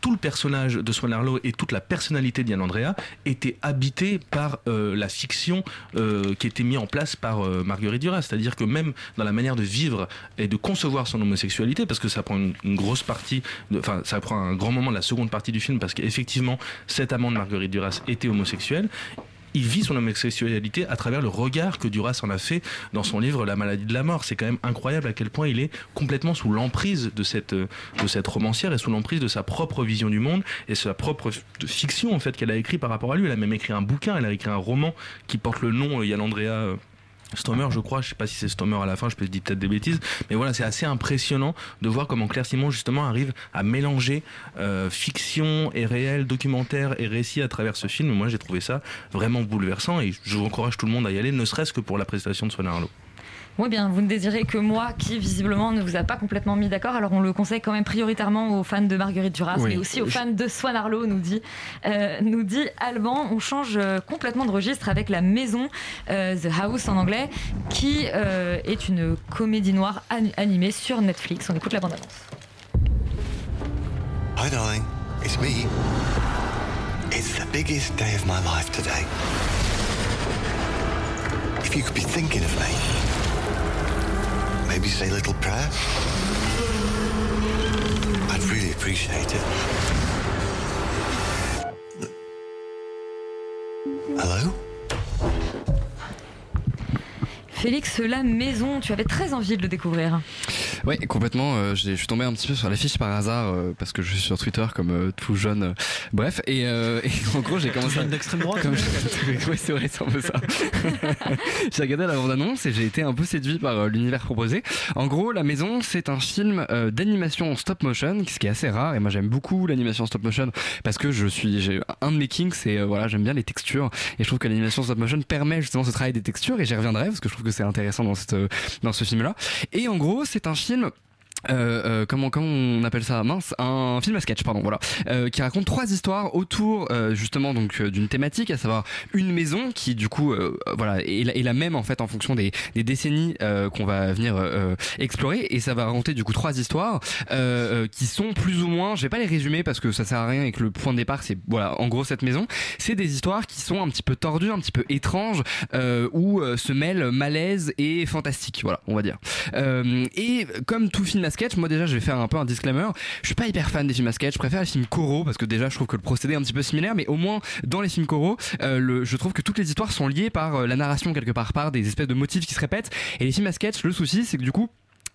tout le personnage de Swan Arlo et toute la personnalité d'Yann Andrea était habité par la fiction qui était mise en place par Marguerite Duras. C'est-à-dire que même dans la manière de vivre et de concevoir son homosexualité, parce que ça prend une, grosse partie, enfin ça prend un grand moment de la seconde partie du film, parce qu'effectivement cet amant de Marguerite Duras était homosexuel. Il vit son homosexualité à travers le regard que Duras en a fait dans son livre La maladie de la mort. C'est quand même incroyable à quel point il est complètement sous l'emprise de cette, euh, de cette romancière et sous l'emprise de sa propre vision du monde et sa propre fiction en fait qu'elle a écrit par rapport à lui. Elle a même écrit un bouquin, elle a écrit un roman qui porte le nom euh, Yann Andrea. Stomer, je crois, je sais pas si c'est Stomer à la fin, je peux dire peut-être des bêtises, mais voilà, c'est assez impressionnant de voir comment Claire Simon justement arrive à mélanger euh, fiction et réel, documentaire et récit à travers ce film. Moi, j'ai trouvé ça vraiment bouleversant et je vous encourage tout le monde à y aller, ne serait-ce que pour la prestation de Swan Arlo. Oui, bien, vous ne désirez que moi, qui visiblement ne vous a pas complètement mis d'accord. Alors, on le conseille quand même prioritairement aux fans de Marguerite Duras, Oui. mais aussi aux fans de Swan Arlo, nous dit, euh, nous dit Alban. On change euh, complètement de registre avec La Maison, euh, The House en anglais, qui euh, est une comédie noire an- animée sur Netflix. On écoute la bande-annonce. Hi, darling. It's me. It's the biggest day of my life today. If you could be thinking of me, maybe say a little prayer? I'd really appreciate it. Hello? Félix, La Maison, tu avais très envie de le découvrir. Ouais, complètement. euh, je suis tombé un petit peu sur l'affiche par hasard euh, parce que je suis sur Twitter comme euh, tout jeune. euh, bref, et, euh, et en gros, j'ai commencé. jeune d'extrême droite. Comme ouais, c'est vrai, c'est un peu ça. j'ai regardé la bande-annonce et j'ai été un peu séduit par euh, l'univers proposé. En gros, La Maison, c'est un film euh, d'animation en stop motion, ce qui est assez rare. Et moi, j'aime beaucoup l'animation en stop motion parce que je suis, j'ai un de mes kings, c'est voilà, j'aime bien les textures et je trouve que l'animation stop motion permet justement ce travail des textures et j'y reviendrai parce que je trouve que c'est intéressant dans cette dans ce film-là. Et en gros, c'est un film Film euh, euh, comment comment on appelle ça? Mince un film à sketch pardon voilà. Euh, qui raconte trois histoires autour euh, justement donc euh, d'une thématique à savoir une maison qui du coup euh, voilà est, la- même en fait en fonction des, des décennies qu'on va venir explorer. Et ça va raconter du coup trois histoires qui sont plus ou moins je vais pas les résumer parce que ça sert à rien et que le point de départ c'est voilà en gros cette maison. C'est des histoires qui sont un petit peu tordues un petit peu étranges où se mêlent malaise et fantastique voilà on va dire. Et comme tout film moi déjà je vais faire un peu un disclaimer. Je suis pas hyper fan des films à sketch, je préfère les films coraux parce que déjà je trouve que le procédé est un petit peu similaire, mais au moins dans les films coraux, euh, je trouve que toutes les histoires sont liées par euh, la narration quelque part, par des espèces de motifs qui se répètent. Et les films à sketch, le souci c'est que du coup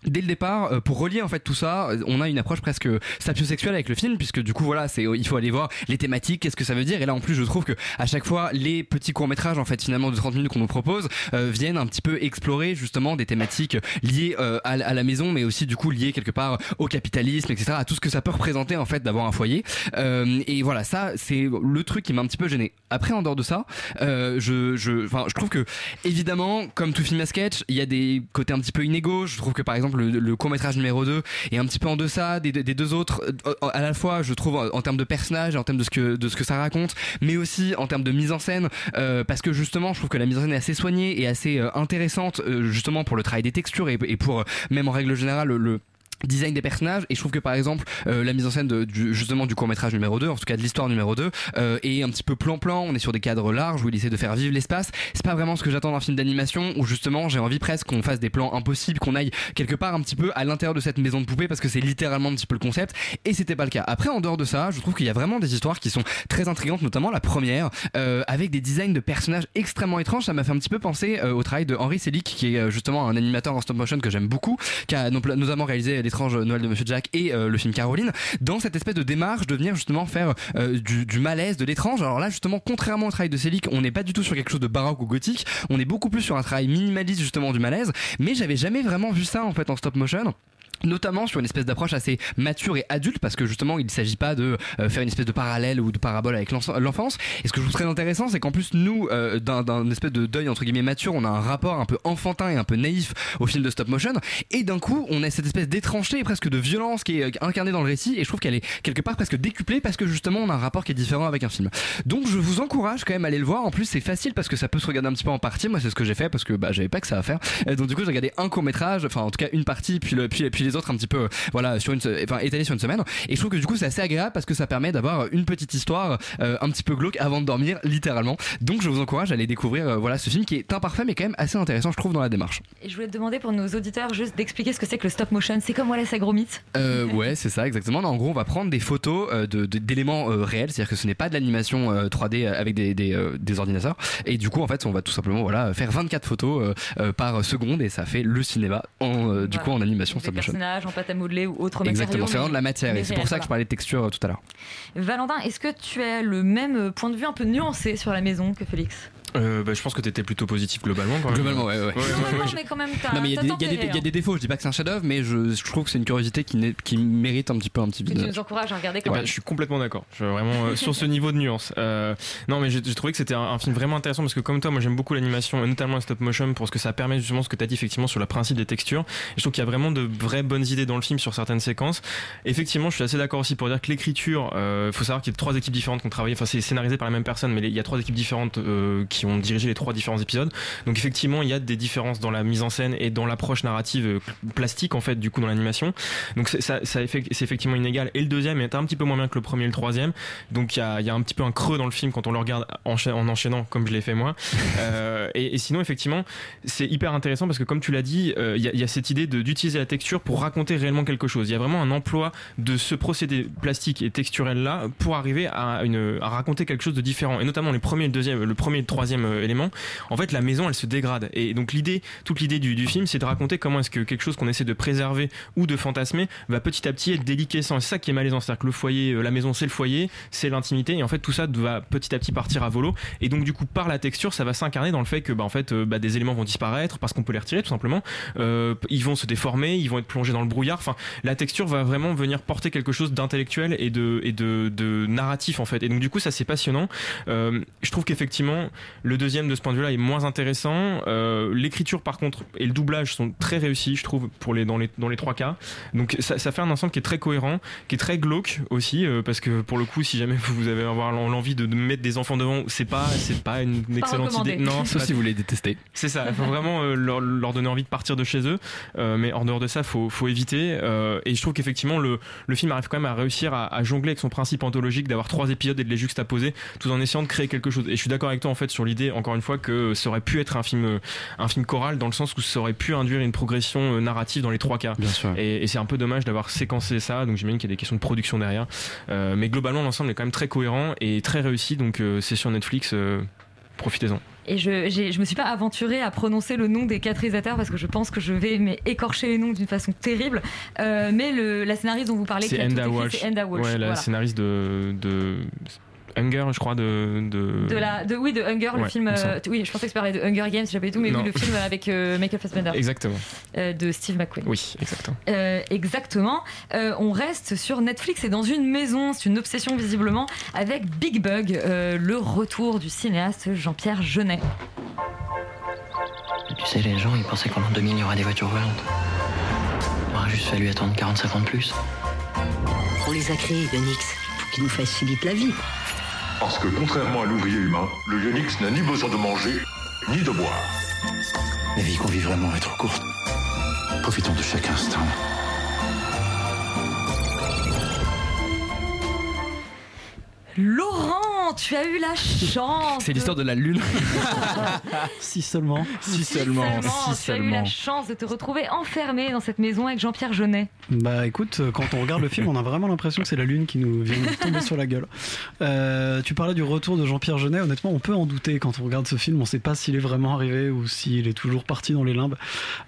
Dès le départ, euh, pour relier en fait tout ça, euh, on a une approche presque sapiosexuelle avec le film, puisque du coup voilà, c'est il faut aller voir les thématiques, qu'est-ce que ça veut dire. Et là en plus, je trouve que à chaque fois, les petits courts métrages en fait finalement de 30 minutes qu'on nous propose euh, viennent un petit peu explorer justement des thématiques liées euh, à, la maison, mais aussi du coup liées quelque part au capitalisme, etc., à tout ce que ça peut représenter en fait d'avoir un foyer. Euh, et voilà, ça c'est le truc qui m'a un petit peu gêné. Après, en dehors de ça, euh, je, je, je trouve que évidemment, comme tout film à sketch, il y a des côtés un petit peu inégaux. Je trouve que par exemple le, court métrage numéro 2 est un petit peu en deçà des, deux autres. Euh, À la fois, je trouve en termes de personnages, en termes de ce que ça raconte, mais aussi en termes de mise en scène, euh, parce que justement, je trouve que la mise en scène est assez soignée et assez euh, intéressante, justement pour le travail des textures et, pour même en règle générale le, le design des personnages. Et je trouve que par exemple euh, la mise en scène de, du, justement du court métrage numéro 2 en tout cas de l'histoire numéro 2 euh, est un petit peu plan-plan. On est sur des cadres larges où il essaie de faire vivre l'espace. C'est pas vraiment ce que j'attends d'un film d'animation où justement j'ai envie presque qu'on fasse des plans impossibles qu'on aille quelque part un petit peu à l'intérieur de cette maison de poupée parce que c'est littéralement un petit peu le concept. Et c'était pas le cas. Après en dehors de ça je trouve qu'il y a vraiment des histoires qui sont très intrigantes notamment la première euh, avec des designs de personnages extrêmement étranges. Ça m'a fait un petit peu penser euh, au travail de Henri Selick qui est euh, justement un animateur en stop motion que j'aime beaucoup qui a notamment réalisé l'étrange Noël de Monsieur Jack et euh, le film Caroline dans cette espèce de démarche de venir justement faire euh, du, du malaise de l'étrange. Alors là justement contrairement au travail de Selick on n'est pas du tout sur quelque chose de baroque ou gothique. On est beaucoup plus sur un travail minimaliste justement du malaise. Mais j'avais jamais vraiment vu ça en fait en stop motion notamment sur une espèce d'approche assez mature et adulte parce que justement il ne s'agit pas de euh, faire une espèce de parallèle ou de parabole avec l'enfance. Et ce que je trouve très intéressant c'est qu'en plus nous euh, d'un espèce de deuil entre guillemets mature on a un rapport un peu enfantin et un peu naïf au film de stop motion. Et d'un coup on a cette espèce d'étrangeté et presque de violence qui est euh, incarnée dans le récit. Et je trouve qu'elle est quelque part presque décuplée parce que justement on a un rapport qui est différent avec un film. Donc je vous encourage quand même à aller le voir. En plus c'est facile parce que ça peut se regarder un petit peu en partie. Moi c'est ce que j'ai fait parce que bah, j'avais pas que ça à faire. Euh, donc du coup j'ai regardé un court métrage enfin en tout cas une partie puis, le, puis, puis les autres un petit peu euh, voilà sur une enfin étalés sur une semaine et je trouve que du coup c'est assez agréable parce que ça permet d'avoir une petite histoire euh, un petit peu glauque avant de dormir littéralement donc je vous encourage à aller découvrir euh, voilà ce film qui est imparfait mais quand même assez intéressant je trouve dans la démarche Et je voulais te demander pour nos auditeurs juste d'expliquer ce que c'est que le stop motion. C'est comme Wallace et Gromit. Euh, ouais, c'est ça, exactement. Non, en gros, on va prendre des photos euh, de- de- d'éléments euh, réels, c'est-à-dire que ce n'est pas de l'animation euh, 3D avec des, des, euh, des ordinateurs. Et du coup, en fait, on va tout simplement voilà faire 24 photos euh, euh, par seconde et ça fait le cinéma en euh, du Voilà. coup en animation stop motion. En pâte à modeler ou autre Exactement, matériau, c'est vraiment de la matière et c'est pour ça que je parlais de texture euh, tout à l'heure. Valentin, est-ce que tu as le même point de vue un peu nuancé sur la maison que Félix? Euh, bah, je pense que t'étais plutôt positif globalement. Quand même. Globalement, ouais, ouais. ouais, Non, ouais, non, ouais. mais quand même, Non mais il y a des- il y, a tempéré, des- il y a des défauts, je dis pas que c'est un chef-d'œuvre, mais je, je trouve que c'est une curiosité qui, n'est- qui mérite un petit peu un petit tu nous encourages à regarder quand même. je suis complètement d'accord. Je suis vraiment euh, sur ce niveau de nuance. Euh, non, mais j'ai j'ai trouvé que c'était un, un film vraiment intéressant parce que comme toi, moi j'aime beaucoup l'animation et notamment le stop motion pour ce que ça permet justement ce que tu as dit effectivement sur le principe des textures. Et je trouve qu'il y a vraiment de vraies bonnes idées dans le film sur certaines séquences. Effectivement, je suis assez d'accord aussi pour dire que l'écriture, euh, faut savoir qu'il y a trois équipes différentes qui ont travaillé. Enfin, c'est scénarisé par la même personne, mais il y a trois équipes différentes euh, qui ont dirigé les trois différents épisodes. Donc effectivement, il y a des différences dans la mise en scène et dans l'approche narrative euh, plastique en fait du coup dans l'animation. Donc c'est ça, c'est effectivement inégal. Et le deuxième est un petit peu moins bien que le premier et le troisième. Donc il y a, il y a un petit peu un creux dans le film quand on le regarde encha- en enchaînant comme je l'ai fait moi. Euh, et, et sinon effectivement c'est hyper intéressant parce que comme tu l'as dit, euh, il y, a, il y a cette idée de- d'utiliser la texture pour raconter réellement quelque chose. Il y a vraiment un emploi de ce procédé plastique et texturel là pour arriver à, une, à raconter quelque chose de différent. Et notamment les premiers et le deuxième, le premier et le troisième euh, élément. En fait la maison elle se dégrade. Et donc l'idée, toute l'idée du, film c'est de raconter comment est-ce que quelque chose qu'on essaie de préserver ou de fantasmer va petit à petit être déliquescent. C'est ça qui est malaisant. C'est-à-dire que le foyer, euh, la maison c'est le foyer, c'est l'intimité. Et en fait tout ça va petit à petit partir à volo. Et donc du coup par la texture ça va s'incarner dans le fait que bah, en fait euh, bah, des éléments vont disparaître parce qu'on peut les retirer tout simplement. Ils vont se déformer, ils vont être plongés dans le brouillard. Enfin la texture va vraiment venir porter quelque chose d'intellectuel et de narratif en fait. Et donc du coup ça c'est passionnant. Je trouve qu'effectivement le deuxième de ce point de vue-là est moins intéressant. Euh, L'écriture par contre et le doublage sont très réussis je trouve pour les dans les dans les trois cas. Donc ça, ça fait un ensemble qui est très cohérent, qui est très glauque aussi euh, parce que pour le coup si jamais vous avez avoir l'envie de, de mettre des enfants devant, c'est pas c'est pas une excellente idée. Non, c'est Sauf si vous les détestez. c'est ça, il faut vraiment euh, leur, leur donner envie de partir de chez eux. Euh, mais en dehors de ça, faut, faut éviter. Euh, et je trouve qu'effectivement, le, le film arrive quand même à réussir à, à jongler avec son principe anthologique d'avoir trois épisodes et de les juxtaposer, tout en essayant de créer quelque chose. Et je suis d'accord avec toi en fait sur l'idée, encore une fois, que ça aurait pu être un film, un film choral dans le sens où ça aurait pu induire une progression euh, narrative dans les trois cas. Bien sûr. Et, et c'est un peu dommage d'avoir séquencé ça. Donc j'imagine qu'il y a des questions de production derrière. Euh, mais globalement, l'ensemble est quand même très cohérent et très réussi. Donc euh, c'est sur Netflix. euh, Profitez-en. Et je, j'ai- je me suis pas aventurée à prononcer le nom des quatre réalisateurs parce que je pense que je vais mais, écorcher les noms d'une façon terrible. Euh, mais le, la scénariste dont vous parlez, C'est Enda Walsh. c'est Enda Walsh. Ouais, la voilà. scénariste de, de Hunger, je crois, de. de... De la, de, oui, de Hunger, le film. euh, oui, je pensais que tu parlais de Hunger Games, j'avais tout, mais Non. oui, le film avec euh, Michael Fassbender. Exactement. Euh, de Steve McQueen. Oui, exactement. Euh, exactement. Euh, on reste sur Netflix et dans une maison, c'est une obsession visiblement, avec Big Bug, euh, le retour du cinéaste Jean-Pierre Jeunet. Tu sais, les gens, ils pensaient qu'en l'an 2000, il y aurait des voitures volantes. Il aura juste fallu attendre 45 ans de plus. On les a créés, Ionix, pour qu'ils nous facilitent la vie. Parce que contrairement à l'ouvrier humain, le Yonix n'a ni besoin de manger, ni de boire. La vie qu'on vit vraiment est trop courte. Profitons de chaque instant. Laurent tu as eu la chance. C'est l'histoire de la lune. si seulement. Si seulement. Seulement, Si tu as eu la seulement. chance de te retrouver enfermé dans cette maison avec Jean-Pierre Jeunet. Bah écoute, euh, quand on regarde le film, on a vraiment l'impression que c'est la lune qui nous vient de tomber sur la gueule. Euh, tu parlais du retour de Jean-Pierre Jeunet. Honnêtement, on peut en douter quand on regarde ce film. On sait pas s'il est vraiment arrivé ou s'il est toujours parti dans les limbes.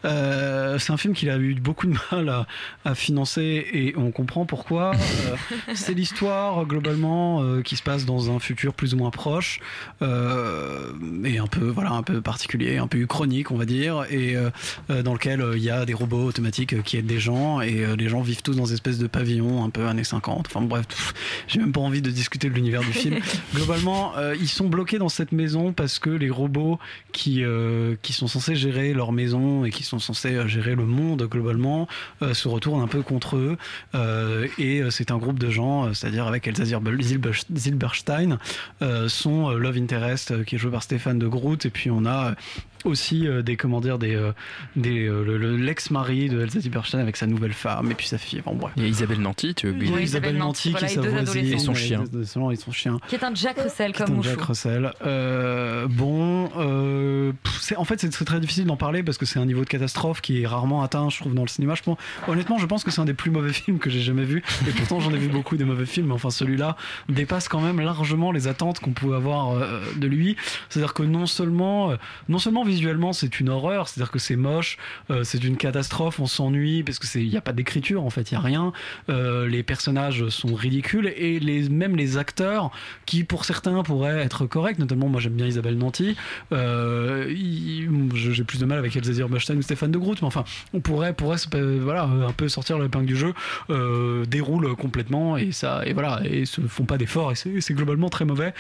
Euh, c'est un film qu'il a eu beaucoup de mal à, à financer et on comprend pourquoi. Euh, c'est l'histoire globalement euh, qui se passe dans un futur plus ou moins proche euh, et un peu voilà un peu particulier, un peu chronique on va dire et euh, euh, dans lequel euh, il y a des robots automatiques qui aident des gens et les gens vivent tous dans des espèces de pavillons un peu années 50. Enfin bref, j'ai même pas envie de discuter de l'univers du film. Globalement, ils sont bloqués dans cette maison parce que les robots qui qui sont censés gérer leur maison et qui sont censés gérer le monde globalement se retournent un peu contre eux et c'est un groupe de gens, c'est-à-dire avec Elsa Zilber- Zilber- Zilberstein, euh, son euh, love interest euh, qui est joué par Stéphane de Groot. Et puis on a aussi euh, des comment dire des euh, des euh, le- le- l'ex-mari de Elsa Zilberstein avec sa nouvelle femme et puis sa fille. Bon bref. Il y a Isabelle Nanty, tu oublié. Oui, Isabelle Isabelle Nanty, Nanty qui est voilà, sa voisine. Et son chien. et son chien. Qui est un Jack Russell Qui est comme un. Jack Russell. Euh, bon, euh, pff, c'est- en fait, c'est très, très difficile d'en parler parce que c'est un niveau de catastrophe qui est rarement atteint, je trouve, dans le cinéma. Je pense, honnêtement, je pense que c'est un des plus mauvais films que j'ai jamais vu. Et pourtant, j'en ai vu beaucoup des mauvais films. Mais enfin, celui-là dépasse quand même largement les attentes qu'on pouvait avoir euh, de lui. C'est-à-dire que non seulement, euh, non seulement visuellement, c'est une horreur. C'est-à-dire que c'est moche, euh, c'est une catastrophe, on s'ennuie parce que c'est, il n'y a pas d'écriture en fait, il y a rien. Euh, les personnages sont ridicules et les, même les acteurs qui pour certains pourraient être corrects, notamment moi j'aime bien Isabelle Nanty, euh, j'ai plus de mal avec Elsa Zilberstein ou Stéphane de Groot, mais enfin on pourrait, pourrait voilà, un peu sortir l'épingle du jeu, déroule complètement et ça et voilà et se font pas d'efforts et c'est globalement très mauvais.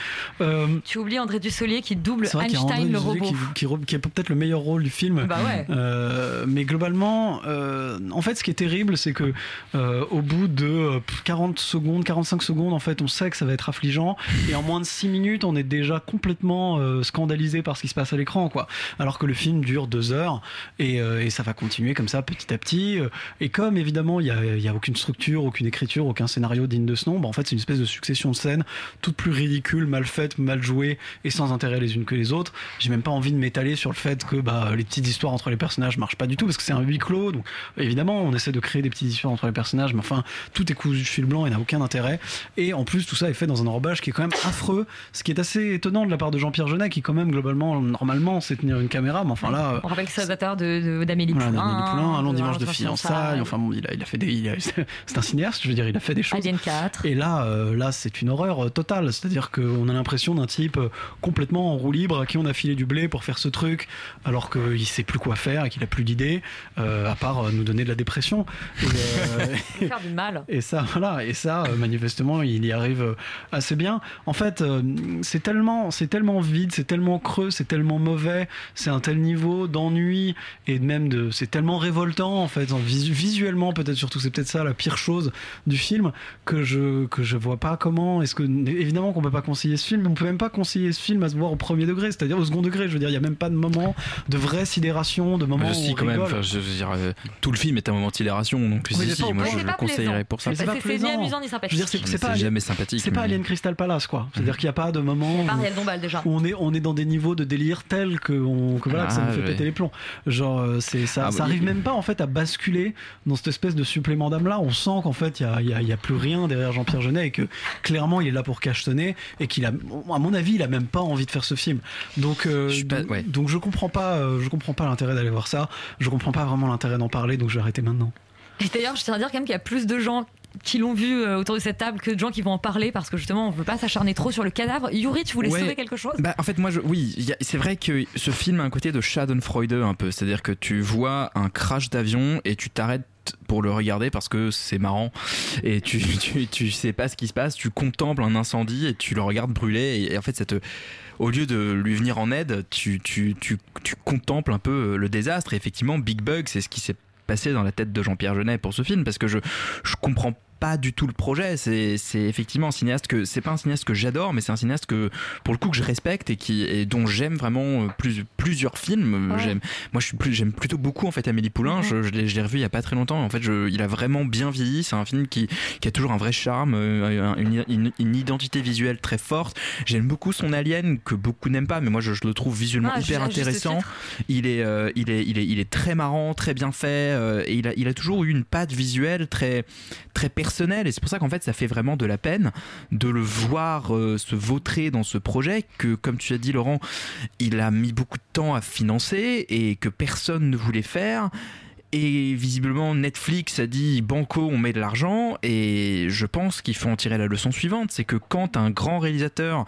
Tu oublies André Dussolier qui double Einstein le robot. qui, qui, peut-être le meilleur rôle du film. Bah ouais. Euh, mais globalement, euh, en fait, ce qui est terrible, c'est que euh, au bout de euh, 40 secondes, 45 secondes, en fait, on sait que ça va être affligeant, et en moins de 6 minutes, on est déjà complètement scandalisé par ce qui se passe à l'écran, quoi. Alors que le film dure deux heures, et, et ça va continuer comme ça, petit à petit. Et comme évidemment, il y a, a aucune structure, aucune écriture, aucun scénario digne de ce nom, bah, en fait, c'est une espèce de succession de scènes, toutes plus ridicules, mal faites, mal jouées, et sans intérêt les unes que les autres. J'ai même pas envie de m'étaler sur le fait que bah, les petites histoires entre les personnages marchent pas du tout parce que c'est un huis clos. Donc évidemment, on essaie de créer des petites histoires entre les personnages, mais enfin, tout est cousu de fil blanc et n'a aucun intérêt. Et en plus, tout ça est fait dans un enrobage qui est quand même affreux, ce qui est assez étonnant de la part de Jean-Pierre Jeunet, qui quand même globalement, normalement, sait tenir une caméra, mais enfin là. On rappelle que c'est d'Amélie Poulain. Un long dimanche de fiançailles. Enfin bon, il a, il a fait des, c'est un cinéaste, je veux dire, il a fait des choses. Alien 4. Et là, euh, là, c'est une horreur euh, totale. C'est-à-dire qu'on a l'impression d'un type euh, complètement en roue libre à qui on a filé du blé pour faire ce truc, alors qu'il sait plus quoi faire et qu'il a plus d'idées, euh, à part euh, nous donner de la dépression. Et, euh, Faire du mal. et ça, voilà, et ça, euh, manifestement, il y arrive assez bien. En fait, c'est tellement, c'est tellement vide, c'est tellement creux, c'est tellement mauvais, c'est un tel niveau d'ennui et même de, c'est tellement révoltant en fait, en visu- visuellement peut-être surtout, c'est peut-être ça la pire chose du film que je que je vois pas comment. Est-ce que évidemment qu'on peut pas conseiller ce film, mais on peut même pas conseiller ce film à se voir au premier degré, c'est-à-dire au second degré. Je veux dire, il y a même pas de de vraie sidération, de moment Je où si on quand même, enfin, je veux dire, euh, tout le film est un moment de sidération, donc Oui, si, pas si, moi je le pas conseillerais pour ça. C'est pas C'est- c'est ni plaisant. amusant ni sympathique. C'est- pas jamais sympathique, C'est pas Alien Crystal Palace, quoi. C'est-à-dire qu'il n'y a pas de moment où, on est on est dans des niveaux de délire tels que, on, que voilà que ça Ah, nous fait ouais. péter les plombs. Genre euh, c'est ça, Ah, ça arrive même pas en fait à basculer dans cette espèce de supplément d'âme là. On sent qu'en fait il y a, y y plus rien derrière Jean-Pierre Jeunet et que clairement il est là pour cachetonner et qu'il a, à mon avis, il a même pas envie de faire ce film. Donc euh, Je ouais. donc je comprends pas, euh, je comprends pas l'intérêt d'aller voir ça. Je comprends pas vraiment l'intérêt d'en parler. Donc je vais arrêter maintenant. Et d'ailleurs, je tiens à dire quand même qu'il y a plus de gens qui l'ont vu euh, autour de cette table que de gens qui vont en parler parce que justement on veut pas s'acharner trop sur le cadavre. Yuri, tu voulais Ouais. sauver quelque chose? Bah, en fait, moi, je, oui, c'est vrai que ce film a un côté de Schadenfreude un peu. C'est-à-dire que tu vois un crash d'avion et tu t'arrêtes pour le regarder parce que c'est marrant et tu, tu, tu sais pas ce qui se passe, tu contemples un incendie et tu le regardes brûler et, en fait ça te au lieu de lui venir en aide, tu, tu, tu, tu contemples un peu le désastre. Et effectivement Big Bug c'est ce qui s'est passé dans la tête de Jean-Pierre Jeunet pour ce film. Parce que je, je comprends pas du tout le projet. C'est effectivement un cinéaste que c'est pas un cinéaste que j'adore, mais c'est un cinéaste que pour le coup que je respecte et qui et dont j'aime vraiment euh, plus, plusieurs films. Ouais. J'aime moi je suis plus j'aime plutôt beaucoup en fait Amélie Poulain. Je, je l'ai je l'ai revu il y a pas très longtemps. En fait, je, il a vraiment bien vieilli. C'est un film qui qui a toujours un vrai charme, euh, une, une, une identité visuelle très forte. J'aime beaucoup son Alien que beaucoup n'aiment pas, mais moi je, je le trouve visuellement Ah, hyper intéressant. Il est, euh, il est, il est, il est très marrant, très bien fait, euh, et il a, il a toujours eu une patte visuelle très, très personnelle. Et c'est pour ça qu'en fait, ça fait vraiment de la peine de le voir euh, se vautrer dans ce projet que, comme tu as dit, Laurent, il a mis beaucoup de temps à financer et que personne ne voulait faire. Et visiblement, Netflix a dit Banco, on met de l'argent. Et je pense qu'il faut en tirer la leçon suivante c'est que quand un grand réalisateur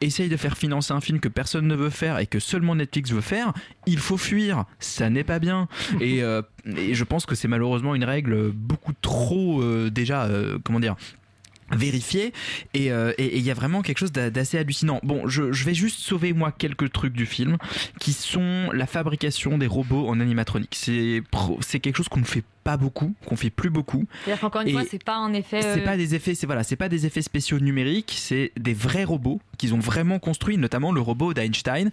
essaye de faire financer un film que personne ne veut faire et que seulement Netflix veut faire, il faut fuir. Ça n'est pas bien. Et, euh, et je pense que c'est malheureusement une règle beaucoup trop euh, déjà, euh, comment dire vérifié et euh, et- il y a vraiment quelque chose d'a- d'assez hallucinant. Bon je, vais juste sauver moi quelques trucs du film qui sont la fabrication des robots en animatronique. C'est quelque chose qu'on ne fait pas beaucoup qu'on fait plus beaucoup C'est-à-dire qu'encore une Et fois, c'est pas un effet. c'est euh, pas des effets, c'est voilà, c'est pas des effets spéciaux numériques, c'est des vrais robots qu'ils ont vraiment construits, notamment le robot d'Einstein,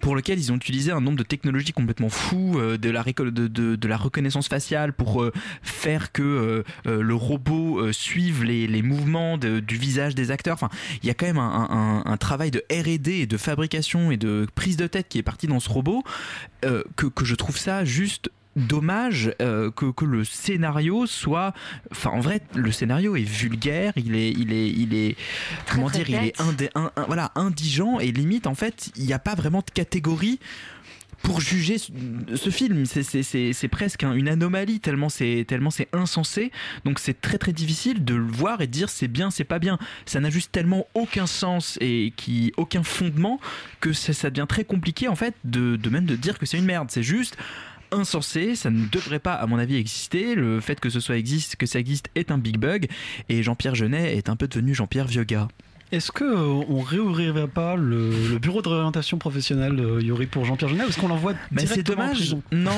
pour lequel ils ont utilisé un nombre de technologies complètement fou, euh, de la de, de, de la reconnaissance faciale pour euh, faire que le robot suive les, les mouvements de- du visage des acteurs. Enfin, il y a quand même un, un- un travail de R&D et de fabrication et de prise de tête qui est parti dans ce robot que, que je trouve ça juste dommage euh, que, que le scénario soit enfin en vrai le scénario est vulgaire il est il est il est comment dire il est indé- un- un- voilà indigent et limite en fait il n'y a pas vraiment de catégorie pour juger ce, ce film. C'est presque un- une anomalie tellement c'est tellement c'est insensé. Donc c'est très très difficile de le voir et de dire c'est bien c'est pas bien. Ça n'a juste tellement aucun sens et qui aucun fondement que ça, ça devient très compliqué en fait de, de même de dire que c'est une merde. C'est juste insensé, ça ne devrait pas à mon avis exister. Le fait que ce soit existe, que ça existe est un big bug et Jean-Pierre Jeunet est un peu devenu Jean-Pierre Vieux gars. Est-ce que euh, on réouvrirait pas le, le bureau de réorientation professionnelle, euh, Yuri, pour Jean-Pierre Genet Est-ce qu'on l'envoie Mais c'est en dommage. Non.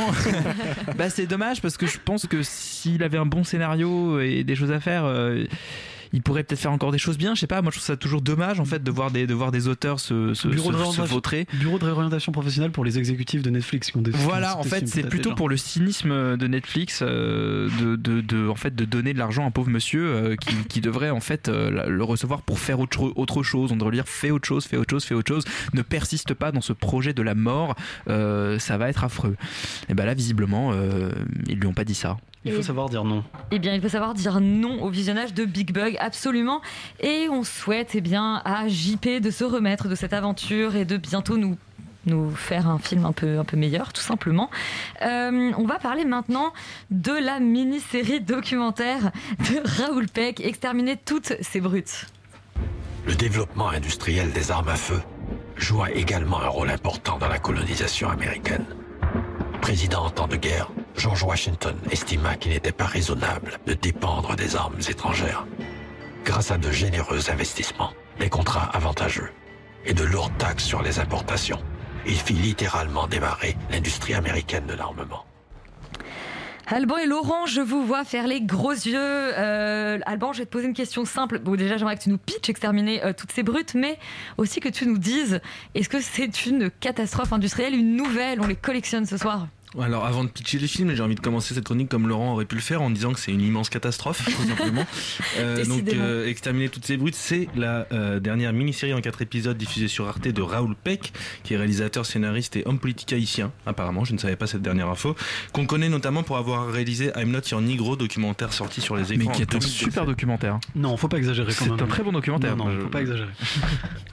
bah c'est dommage parce que je pense que s'il avait un bon scénario et des choses à faire, euh, il pourrait peut-être faire encore des choses bien. Je sais pas. Moi, je trouve ça toujours dommage en fait de voir des de voir des auteurs se se, bureau, se- de se vautrer. bureau de réorientation professionnelle pour les exécutifs de Netflix qui ont des Voilà, en fait, c'est plutôt déjà. pour le cynisme de Netflix euh, de, de, de, en fait, de donner de l'argent à un pauvre monsieur euh, qui, qui devrait en fait euh, le recevoir pour faire autre, autre chose. On devrait lui dire fais autre chose, fais autre chose, fais autre chose. Ne persiste pas dans ce projet de la mort, euh, ça va être affreux. Et ben là, visiblement, euh, ils lui ont pas dit ça. Il faut savoir dire non. Eh bien, il faut savoir dire non au visionnage de Big Bug, absolument. Et on souhaite eh bien, à JP de se remettre de cette aventure et de bientôt nous faire un film un peu, un peu meilleur, tout simplement. Euh, on va parler maintenant de la mini-série documentaire de Raoul Peck, Exterminer toutes ces brutes. Le développement industriel des armes à feu joua également un rôle important dans la colonisation américaine. Président en temps de guerre, George Washington estima qu'il n'était pas raisonnable de dépendre des armes étrangères. Grâce à de généreux investissements, des contrats avantageux et de lourdes taxes sur les importations, il fit littéralement démarrer l'industrie américaine de l'armement. Alban et Laurent, je vous vois faire les gros yeux. Euh, Alban, je vais te poser une question simple. Bon, déjà, j'aimerais que tu nous pitches exterminer euh, toutes ces brutes, mais aussi que tu nous dises est-ce que c'est une catastrophe industrielle, une nouvelle? On les collectionne ce soir. Alors avant de pitcher le film, j'ai envie de commencer cette chronique comme Laurent aurait pu le faire en disant que c'est une immense catastrophe, tout simplement. Euh, donc euh, Exterminer toutes ces brutes, c'est la euh, dernière mini-série en quatre épisodes diffusée sur Arte de Raoul Peck, qui est réalisateur, scénariste et homme politique haïtien, apparemment, je ne savais pas cette dernière info, qu'on connaît notamment pour avoir réalisé I'm Not Your Negro, documentaire sorti sur les écrans. Mais qui est un 2017. super documentaire. Non, faut pas exagérer quand C'est un très bon documentaire. Non, non, faut pas exagérer.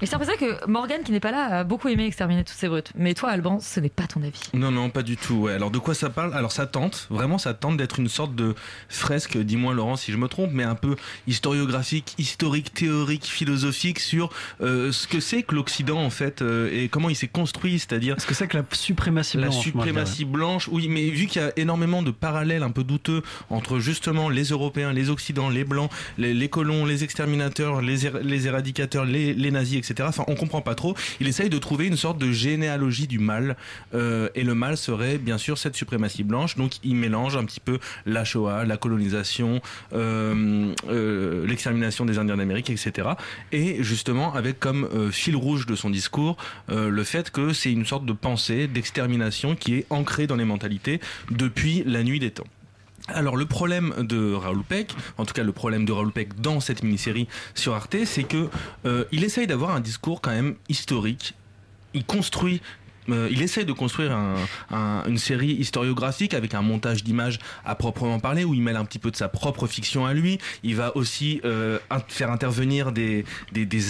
Et c'est pour ça que Morgane, qui n'est pas là, a beaucoup aimé exterminer toutes ces brutes. Mais toi, Alban, ce n'est pas ton avis. Non, non, pas du tout. Ouais. Alors, de quoi ça parle? Alors, ça tente, vraiment, ça tente d'être une sorte de fresque, dis-moi, Laurent, si je me trompe, mais un peu historiographique, historique, théorique, philosophique sur euh, ce que c'est que l'Occident, en fait, euh, et comment il s'est construit, c'est-à-dire. Ce que c'est que la suprématie La blanche. je suprématie blanche, oui, mais vu qu'il y a énormément de parallèles un peu douteux entre justement les Européens, les Occidents, les Blancs, les, les colons, les exterminateurs, les, ér- les éradicateurs, les, les nazis, etc. Enfin, on comprend pas trop. Il essaye de trouver une sorte de généalogie du mal, euh, et le mal serait bien sûr cette suprématie blanche. Donc il mélange un petit peu la Shoah, la colonisation, euh, euh, l'extermination des Indiens d'Amérique, etc. Et justement avec comme euh, fil rouge de son discours le fait que c'est une sorte de pensée d'extermination qui est ancrée dans les mentalités depuis la nuit des temps. Alors le problème de Raoul Peck, en tout cas le problème de Raoul Peck dans cette mini-série sur Arte, c'est que il essaye d'avoir un discours quand même historique. Il construit euh, il essaie de construire un- un- une série historiographique avec un montage d'images à proprement parler où il mêle un petit peu de sa propre fiction à lui. Il va aussi euh, faire intervenir des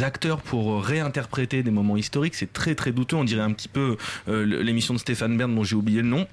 acteurs pour réinterpréter des moments historiques. C'est très très douteux. On dirait un petit peu euh, l'émission de Stéphane Bern dont j'ai oublié le nom.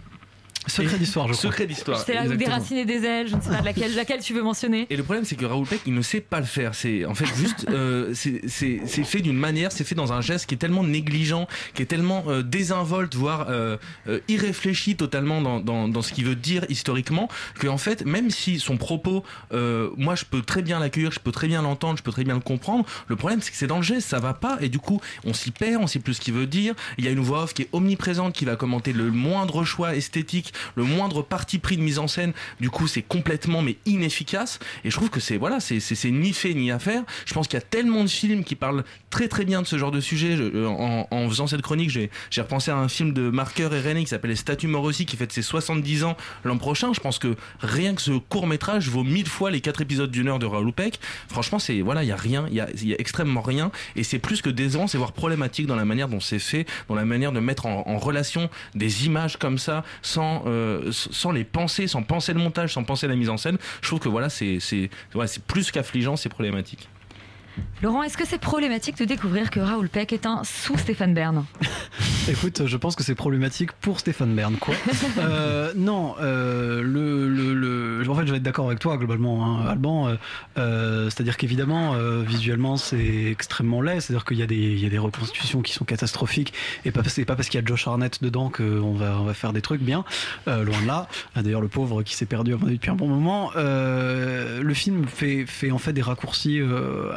Secret d'histoire, je crois. Secret d'histoire. C'était là avec des racines et des ailes, je ne sais pas laquelle, laquelle tu veux mentionner. Et le problème, c'est que Raoul Peck, il ne sait pas le faire. C'est en fait juste, euh, c'est- c'est c'est fait d'une manière, c'est fait dans un geste qui est tellement négligent, qui est tellement euh, désinvolte, voire euh, euh, irréfléchi totalement dans, dans, dans ce qu'il veut dire historiquement, que en fait, même si son propos, euh, moi, je peux très bien l'accueillir, je peux très bien l'entendre, je peux très bien le comprendre. Le problème, c'est que c'est dans le geste, ça va pas, et du coup, on s'y perd, on sait plus ce qu'il veut dire. Il y a une voix off qui est omniprésente, qui va commenter le moindre choix esthétique, le moindre parti pris de mise en scène. Du coup, c'est complètement mais inefficace. Et je trouve que c'est voilà, c'est ni fait ni à faire. Je pense qu'il y a tellement de films qui parlent très très bien de ce genre de sujet. Je- euh, en, faisant cette chronique, j'ai repensé à un film de Marker et René qui s'appelle Les Statues Morossi qui fête ses 70 ans l'an prochain. Je pense que rien que ce court métrage vaut mille fois les quatre épisodes d'une heure de Raoul Peck. Franchement, c'est voilà, il y a rien, il y a, y a extrêmement rien, et c'est plus que décevant, c'est voire problématique dans la manière dont c'est fait, dans la manière de mettre en, en relation des images comme ça, sans euh, sans les penser, sans penser le montage, sans penser la mise en scène. Je trouve que voilà, c'est plus qu'affligeant, c'est problématique. Laurent, est-ce que c'est problématique de découvrir que Raoul Peck est un sous-Stéphane Bern Écoute, je pense que c'est problématique pour Stéphane Bern, quoi. Euh, non, euh, le, le, le- en fait, je vais être d'accord avec toi globalement, hein, Alban. euh, c'est-à-dire qu'évidemment, visuellement, c'est extrêmement laid. C'est-à-dire qu'il y a des, il y a des reconstitutions qui sont catastrophiques, et pas, c'est pas parce qu'il y a Josh Arnett dedans qu'on va, on va faire des trucs bien. Loin de là. Ah, D'ailleurs, le pauvre qui s'est perdu depuis un bon moment. Le film fait, fait en fait des raccourcis euh,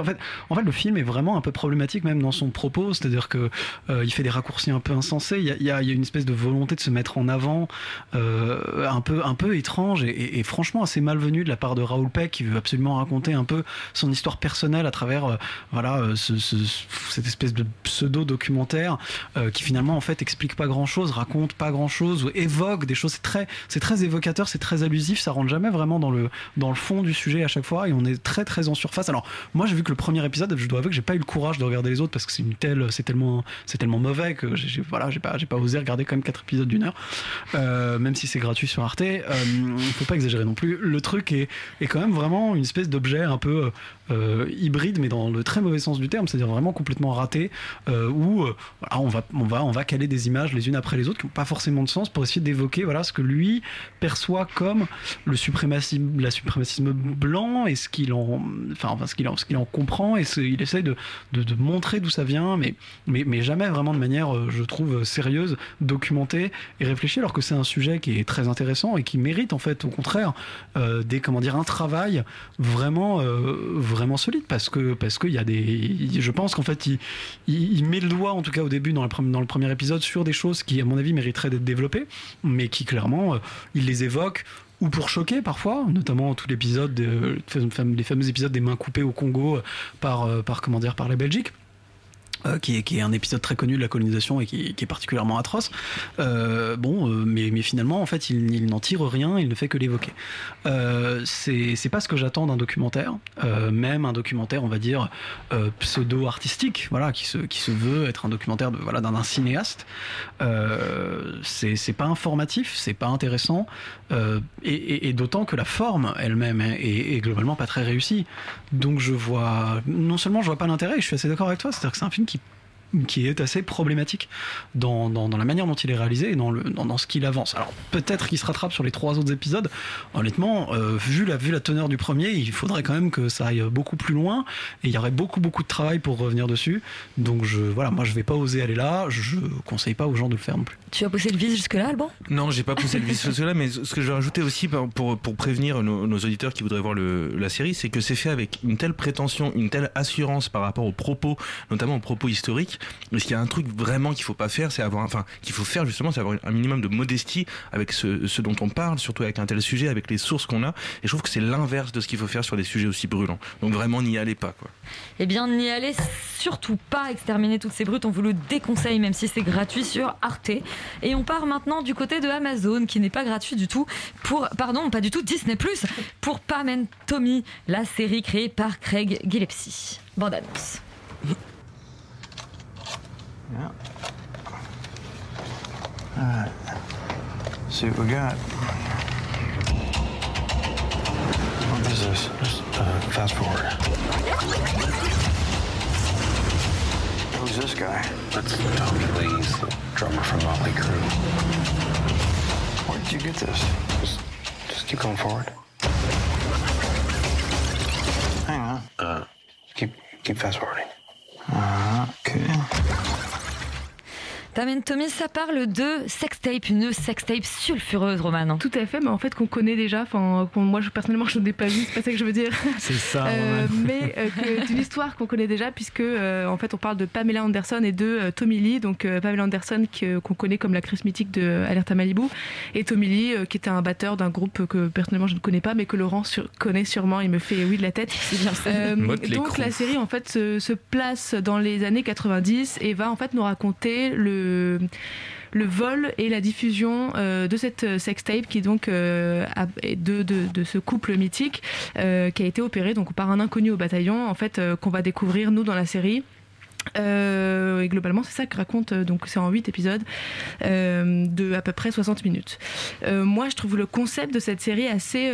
En fait, le film est vraiment un peu problématique même dans son propos. C'est-à-dire que euh, il fait des raccourcis un peu insensés. Il y a, une espèce de volonté de se mettre en avant, euh, un peu, étrange et, franchement assez malvenue de la part de Raoul Peck qui veut absolument raconter un peu son histoire personnelle à travers, euh, cette espèce de pseudo documentaire qui finalement en explique pas grand-chose, raconte pas grand-chose, ou évoque des choses. C'est très, c'est très évocateur, c'est très allusif. Ça rentre jamais vraiment dans le dans le fond du sujet à chaque fois et on est très très en surface. Alors moi j'ai vu que le premier épisode, je dois avouer que j'ai pas eu le courage de regarder les autres parce que c'est une telle, c'est tellement, c'est tellement mauvais que j'ai, voilà, j'ai pas, j'ai pas osé regarder quand même quatre épisodes d'une heure, Euh, même si c'est gratuit sur Arte. Euh, faut pas exagérer non plus. Le truc est, est quand même vraiment une espèce d'objet un peu euh, hybride, mais dans le très mauvais sens du terme, c'est-à-dire vraiment complètement raté, euh, où on va, on va, on va caler des images les unes après les autres qui n'ont pas forcément de sens pour essayer d'évoquer voilà ce que lui perçoit comme le suprémacisme, la suprémacisme blanc et ce qu'il en, enfin, enfin, ce qu'il en, ce qu'il en comprend et il essaye de, montrer d'où ça vient, mais, mais, mais jamais vraiment de manière, euh, je trouve, sérieuse, documentée et réfléchie, alors que c'est un sujet qui est très intéressant et qui mérite en fait, au contraire, euh, des un travail vraiment, euh, vraiment solide parce que qu'il y a des, je pense qu'en fait, il, il, il met le doigt, en tout cas au début dans le, premier épisode, sur des choses qui, à mon avis, mériteraient d'être développées, mais qui clairement, il les évoque ou pour choquer parfois, notamment tout l'épisode, de- les fameux épisodes des mains coupées au Congo euh, par, euh, par comment dire, par la Belgique. Euh, qui, est, un épisode très connu de la colonisation et qui, est particulièrement atroce. Euh, bon, euh, mais, finalement, en fait, il, n'en tire rien, il ne fait que l'évoquer. C'est pas ce que j'attends d'un documentaire, même un documentaire, on va dire, pseudo-artistique, voilà, qui se, veut être un documentaire voilà, d'un cinéaste. C'est pas informatif, c'est pas intéressant, et, d'autant que la forme elle-même est, globalement pas très réussie. Donc je vois, non seulement je vois pas l'intérêt, je suis assez d'accord avec toi, c'est-à-dire que c'est un film qui qui est assez problématique dans, dans, dans la manière dont il est réalisé et dans, le, dans, dans ce qu'il avance. Alors peut-être qu'il se rattrape sur les trois autres épisodes. Honnêtement, euh, vu, la, vu la teneur du premier, il faudrait quand même que ça aille beaucoup plus loin et il y aurait beaucoup beaucoup de travail pour revenir dessus. Donc je, voilà, moi je vais pas oser aller là, je conseille pas aux gens de le faire non plus. Tu as poussé le vis jusque-là, Alban? Non, j'ai pas poussé le vice là mais ce que je vais rajouter aussi pour, pour, pour prévenir nos, nos auditeurs qui voudraient voir le, la série, c'est que c'est fait avec une telle prétention, une telle assurance par rapport aux propos, notamment aux propos historiques, Mais ce qu'il y a un truc vraiment qu'il faut pas faire, c'est avoir, enfin, qu'il faut faire justement, c'est avoir un minimum de modestie avec ce, ce dont on parle, surtout avec un tel sujet, avec les sources qu'on a. Et je trouve que c'est l'inverse de ce qu'il faut faire sur des sujets aussi brûlants. Donc vraiment, n'y allez pas, quoi. Eh bien, n'y allez surtout pas exterminer toutes ces brutes. On vous le déconseille, même si c'est gratuit sur Arte. Et on part maintenant du côté de Amazon, qui n'est pas gratuit du tout, pour, pardon, pas du tout, Disney Plus, pour Pam and Tommy, la série créée par Craig Gillespie. Bande annonce. Yeah. Alright. See what we got. What is this? Just uh, fast forward. Who's this guy? That's Tommy Lee's drummer from Motley Crue. Where did you get this? Just, just keep going forward. Hang on. Uh, keep keep fast forwarding. Uh, okay. Pam and Tommy, ça parle de sextape, une sextape sulfureuse, Romane. Tout à fait, mais en fait qu'on connaît déjà. Enfin, moi, je, personnellement, je ne l'ai pas vu. C'est pas ça que je veux dire. C'est ça. Euh, mais euh, d'une histoire qu'on connaît déjà puisque euh, en fait on parle de Pamela Anderson et de euh, Tommy Lee donc euh, Pamela Anderson qu'on connaît comme l'actrice mythique de Alerte à Malibu et Tommy Lee euh, qui était un batteur d'un groupe que personnellement je ne connais pas mais que Laurent sur- connaît sûrement il me fait oui de la tête Euh, Motley donc la série en fait se, se place dans les années 90 et va en fait nous raconter le le vol et la diffusion euh, de cette sextape qui donc euh, de, ce couple mythique euh, qui a été opéré par un inconnu au bataillon en fait qu'on va découvrir nous dans la série. Euh, et globalement, c'est ça que raconte, euh, donc c'est en 8 épisodes euh, de à peu près 60 minutes. Moi, je trouve le concept de cette série assez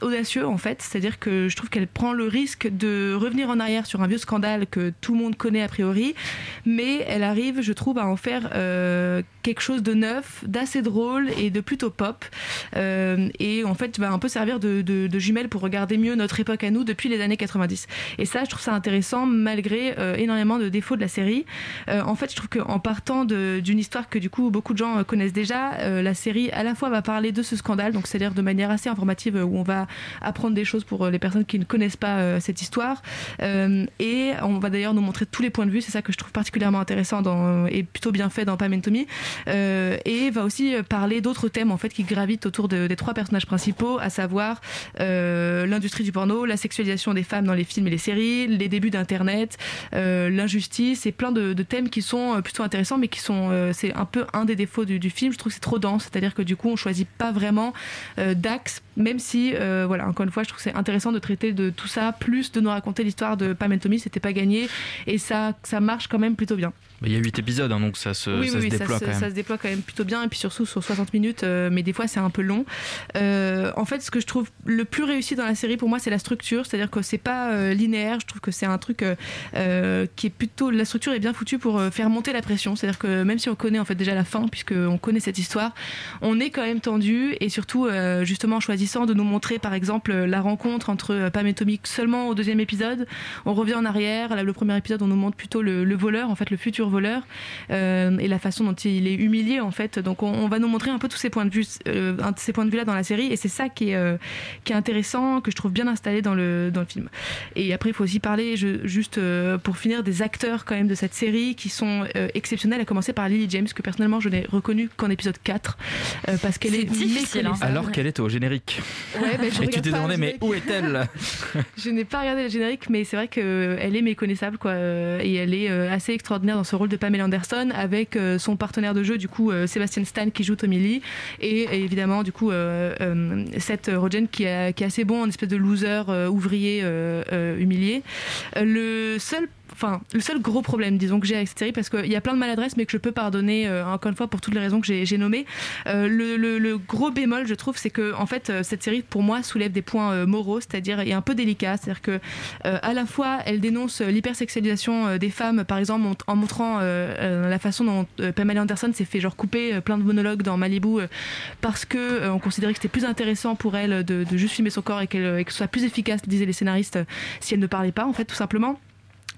audacieux en fait, c'est-à-dire que je trouve qu'elle prend le risque de revenir en arrière sur un vieux scandale que tout le monde connaît a priori, mais elle arrive, je trouve, à en faire quelque chose de neuf, d'assez drôle et de plutôt pop. Et en fait, va un peu servir de, de, de jumelle pour regarder mieux notre époque à nous depuis les années 90. Et ça, je trouve ça intéressant malgré euh, de défauts de la série. Euh, en fait, je trouve qu'en partant d'une histoire que du coup beaucoup de gens euh, connaissent déjà, euh, la série à la fois va parler de ce scandale, donc c'est-à-dire de manière assez informative où on va apprendre des choses pour les personnes qui ne connaissent pas cette histoire. Et on va d'ailleurs nous montrer tous les points de vue. C'est ça que je trouve particulièrement intéressant et plutôt bien fait dans Pam and Tommy. Et va aussi parler d'autres thèmes en fait qui gravitent autour de- des trois personnages principaux, à savoir l'industrie du porno, la sexualisation des femmes dans les films et les séries, les débuts d'Internet, euh, l'injustice et plein de, thèmes qui sont euh, plutôt intéressants, mais qui sont euh, c'est un peu un des défauts du, du film. Je trouve que c'est trop dense, c'est-à-dire que du coup on choisit pas vraiment euh, d'axe, même si euh, voilà encore une fois je trouve que c'est intéressant de traiter de tout ça, plus de nous raconter l'histoire de Pam and Tommy, c'était pas gagné et ça ça marche quand même plutôt bien. Il y a 8 épisodes, hein, donc ça se, oui, ça oui, se oui, déploie se, quand même. ça se déploie quand même plutôt bien, et puis surtout sur 60 minutes, euh, mais des fois c'est un peu long. Euh, en fait, ce que je trouve le plus réussi dans la série pour moi, c'est la structure, c'est-à-dire que c'est pas euh, linéaire. Je trouve que c'est un truc qui est plutôt la structure est bien foutue pour faire monter la pression. C'est-à-dire que même si on connaît en fait déjà la fin, puisque on connaît cette histoire, on est quand même tendu et surtout justement en choisissant de nous montrer par exemple la rencontre entre euh, Pam et Tommy seulement au deuxième épisode. On revient en arrière. Là, le premier épisode, on nous montre plutôt le, le voleur, en fait le futur voleur euh, et la façon dont il est humilié en fait. Donc on, on va nous montrer un peu tous ces points de vue, euh, ces points de vue là dans la série et c'est ça qui est euh, qui est intéressant, que je trouve bien installé dans le dans le film. Et après il faut aussi parler je- juste euh, pour finir des acteurs quand même de cette série qui sont euh, exceptionnels, à commencer par Lily James que personnellement je n'ai reconnue qu'en épisode 4 euh, parce qu'elle est, difficile, hein. Alors qu'elle était au générique. Ouais, bah, je Et tu t'es demandé, mais où est-elle Je n'ai pas regardé le générique, mais c'est vrai qu'elle est méconnaissable, quoi. euh, Et elle est euh, assez extraordinaire dans ce rôle de Pamela Anderson, avec euh, son partenaire de jeu, du coup, euh, Sébastien Stan, qui joue Tommy Lee, et, et évidemment, du coup, euh, euh, Seth Rogen, qui, a- qui est assez bon, en espèce de loser euh, ouvrier euh, euh, humilié. Euh, le seul Enfin, le seul gros problème, disons, que j'ai avec cette série, parce qu'il y a plein de maladresses, mais que je peux pardonner, euh, encore une fois, pour toutes les raisons que j'ai nommées. Euh, le, gros bémol, je trouve, c'est que, en fait, euh, cette série, pour moi, soulève des points moraux, c'est-à-dire, est un peu délicat. C'est-à-dire que, à la fois, elle dénonce l'hypersexualisation des femmes, par exemple, en, montrant la façon dont Pamela Anderson s'est fait, genre, couper plein de monologues dans Malibu, parce que on considérait que c'était plus intéressant pour elle de, juste filmer son corps et, qu'elle- que ce soit plus efficace, disaient les scénaristes, si elle ne parlait pas, en fait, tout simplement.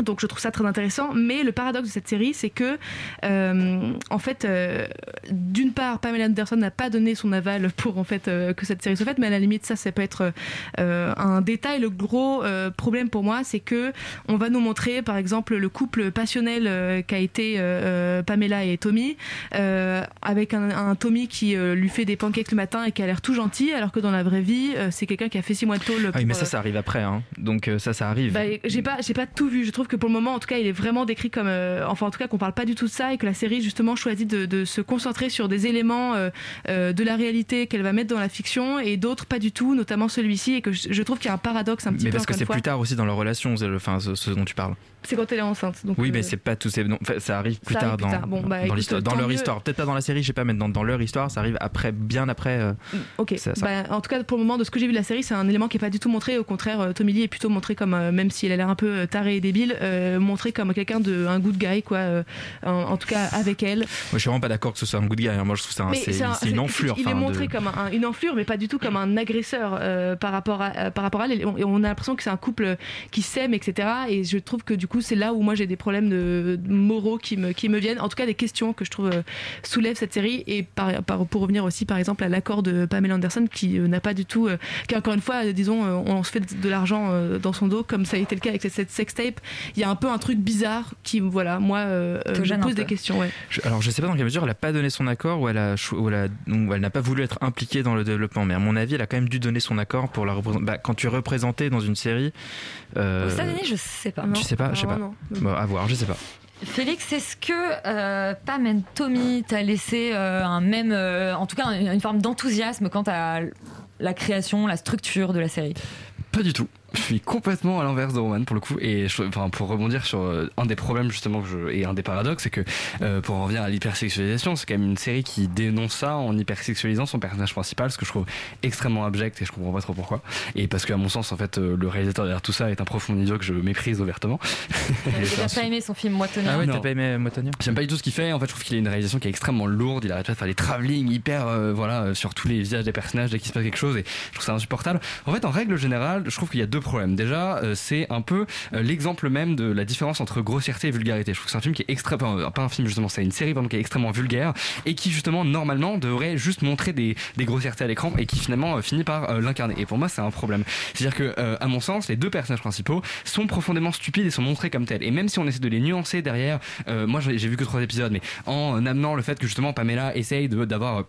Donc je trouve ça très intéressant, mais le paradoxe de cette série, c'est que euh, en fait, euh, d'une part, Pamela Anderson n'a pas donné son aval pour en fait euh, que cette série soit faite, mais à la limite ça, ça peut être un détail. Le gros problème pour moi, c'est que on va nous montrer, par exemple, le couple passionnel qu'a été Pamela et Tommy, avec un, un Tommy qui lui fait des pancakes le matin et qui a l'air tout gentil, alors que dans la vraie vie, c'est quelqu'un qui a fait six mois de tôle. Ah oui, mais ça, euh, ça arrive après. Hein. Donc ça, ça arrive. bah, j'ai pas, j'ai pas tout vu. Je trouve que pour le moment, en tout cas, il est vraiment décrit comme, euh, enfin, en tout cas, qu'on parle pas du tout de ça et que la série justement choisit de, de se concentrer sur des éléments euh, euh, de la réalité qu'elle va mettre dans la fiction et d'autres pas du tout, notamment celui-ci. Et que je, je trouve qu'il y a un paradoxe un petit mais peu. parce que c'est plus tard aussi dans leur relation, enfin ce, ce dont tu parles. C'est quand elle est enceinte. Donc, oui, euh, mais c'est pas tout. c'est- non, ça arrive plus Ça tard arrive dans, plus tard. Bon, bah, dans écoute, l'histoire, dans tant leur mieux. histoire. Peut-être pas dans la série, je sais pas, mais dans, dans leur histoire, ça arrive après, bien après. euh, Ok. ça- ça. Bah, en tout cas, pour le moment, de ce que j'ai vu de la série, c'est un élément qui est pas du tout montré. Au contraire, euh, Tommy Lee est plutôt montré comme, euh, même s'il a l'air un peu euh, taré et débile, montré comme quelqu'un de un good guy, quoi. en, en tout cas, avec elle. Moi, je suis vraiment pas d'accord que ce soit un good guy. hein. Moi, je trouve ça, c'est un- une enflure. Il est montré de- comme un- une enflure, mais pas du tout comme un agresseur par rapport à par rapport à elle. Et on a l'impression que c'est un couple qui s'aime, etc. Et je trouve que du coup, c'est là où moi j'ai des problèmes de, de moraux qui me qui me viennent. En tout cas, des questions que je trouve euh, soulèvent cette série. Et par, par- pour revenir aussi, par exemple, à l'accord de Pamela Anderson, qui euh, n'a pas du tout, euh, qui encore une fois, euh, disons, euh, on se fait de, de l'argent euh, dans son dos, comme ça a été le cas avec cette, cette sextape. Il y a un peu un truc bizarre qui, voilà, moi, euh, euh, me pose des questions. Ouais. Je- alors, je sais pas dans quelle mesure elle a pas donné son accord ou elle a, chou- ou elle a- ou elle n'a pas voulu être impliquée dans le développement. Mais à mon avis, elle a quand même dû donner son accord pour la représenter. Bah, quand tu es représenté dans une série. euh, Aux États-Unis, je sais pas. Tu sais pas, sais pas. non. Bon, à voir, je sais pas. Félix, est-ce que euh, Pam and Tommy t'a laissé euh, un même, euh, en tout cas, une, une forme d'enthousiasme quant à la création, la structure de la série? Pas du tout. Je suis complètement à l'inverse de Roman pour le coup et je- enfin, pour rebondir sur euh, un des problèmes justement que je, et un des paradoxes c'est que euh, pour en revenir à l'hypersexualisation c'est quand même une série qui dénonce ça en hypersexualisant son personnage principal ce que je trouve extrêmement abject et je comprends pas trop pourquoi et parce qu'à mon sens en fait euh, le réalisateur derrière tout ça est un profond idiot que je méprise ouvertement J'ai pas aimé son film Moitonnier. Ah ouais, t'as pas aimé Moitonnier J'aime pas du tout ce qu'il fait. En fait, je trouve qu'il a une réalisation qui est extrêmement lourde. Il arrête pas de faire des travelling hyper, euh, voilà, euh, sur tous les visages des personnages dès qu'il se passe quelque chose. Et je trouve ça insupportable. En fait, en règle générale, je trouve qu'il y a deux problèmes. Déjà, euh, c'est un peu euh, l'exemple même de la différence entre grossièreté et vulgarité. Je trouve que c'est un film qui est extrêmement, enfin, pas un film justement, c'est une série qui est extrêmement vulgaire et qui justement normalement devrait juste montrer des, des grossièretés à l'écran et qui finalement euh, finit par euh, l'incarner. Et pour moi, c'est un problème. C'est-à-dire que, euh, à mon sens, les deux personnages principaux sont profondément stupides et sont montrés comme tels. Et même si on essaie de les nuancer derrière, euh, moi j'ai vu que trois épisodes, mais en amenant le fait que justement Pamela essaye d'avoir euh,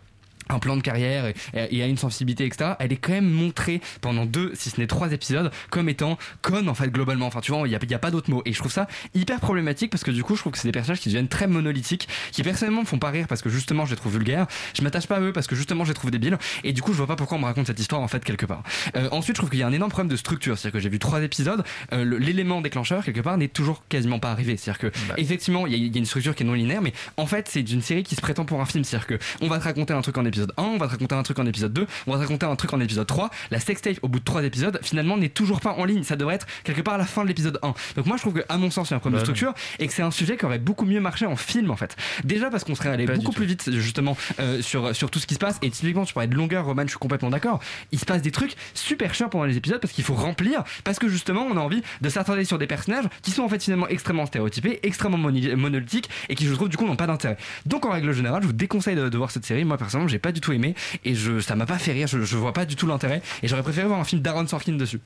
un plan de carrière et, et a une sensibilité etc elle est quand même montrée pendant deux si ce n'est trois épisodes comme étant conne en fait globalement. Enfin tu vois il y a, il y a pas d'autre mot. Et je trouve ça hyper problématique parce que du coup je trouve que c'est des personnages qui deviennent très monolithiques qui personnellement me font pas rire parce que justement je les trouve vulgaires. Je m'attache pas à eux parce que justement je les trouve débiles. Et du coup je vois pas pourquoi on me raconte cette histoire en fait quelque part. Euh, ensuite je trouve qu'il y a un énorme problème de structure. C'est à dire que j'ai vu trois épisodes euh, l'élément déclencheur quelque part n'est toujours quasiment pas arrivé. C'est à dire que effectivement il y, y a une structure qui est non linéaire mais en fait c'est une série qui se prétend pour un film. C'est à dire que on va te raconter un truc en épisode 1 on va te raconter un truc en épisode 2 on va te raconter un truc en épisode 3 la sextape au bout de trois épisodes finalement n'est toujours pas en ligne. Ça devrait être quelque part à la fin de l'épisode 1 donc moi je trouve que à mon sens il y a un problème Bah de non. structure et que c'est un sujet qui aurait beaucoup mieux marché en film en fait. Déjà parce qu'on serait allé beaucoup plus vite justement euh, sur, sur tout ce qui se passe. Et typiquement tu parlais de longueur Roman je suis complètement d'accord. Il se passe des trucs super chiants pendant les épisodes parce qu'il faut remplir parce que justement on a envie de s'attarder sur des personnages qui sont en fait finalement extrêmement stéréotypés extrêmement monolithiques et qui je trouve du coup n'ont pas d'intérêt. Donc en règle générale je vous déconseille de, de voir cette série. Moi personnellement j'ai pas du tout aimé et je, ça m'a pas fait rire je, je vois pas du tout l'intérêt et j'aurais préféré voir un film d'Aaron Sorkin dessus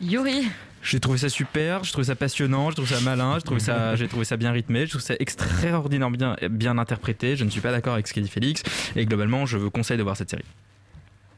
Yuri J'ai trouvé ça super, j'ai trouvé ça passionnant, j'ai trouvé ça malin, j'ai trouvé ça, j'ai trouvé ça bien rythmé, je trouve ça extraordinairement bien, bien interprété. Je ne suis pas d'accord avec ce qu'a dit Félix et globalement, je vous conseille de voir cette série.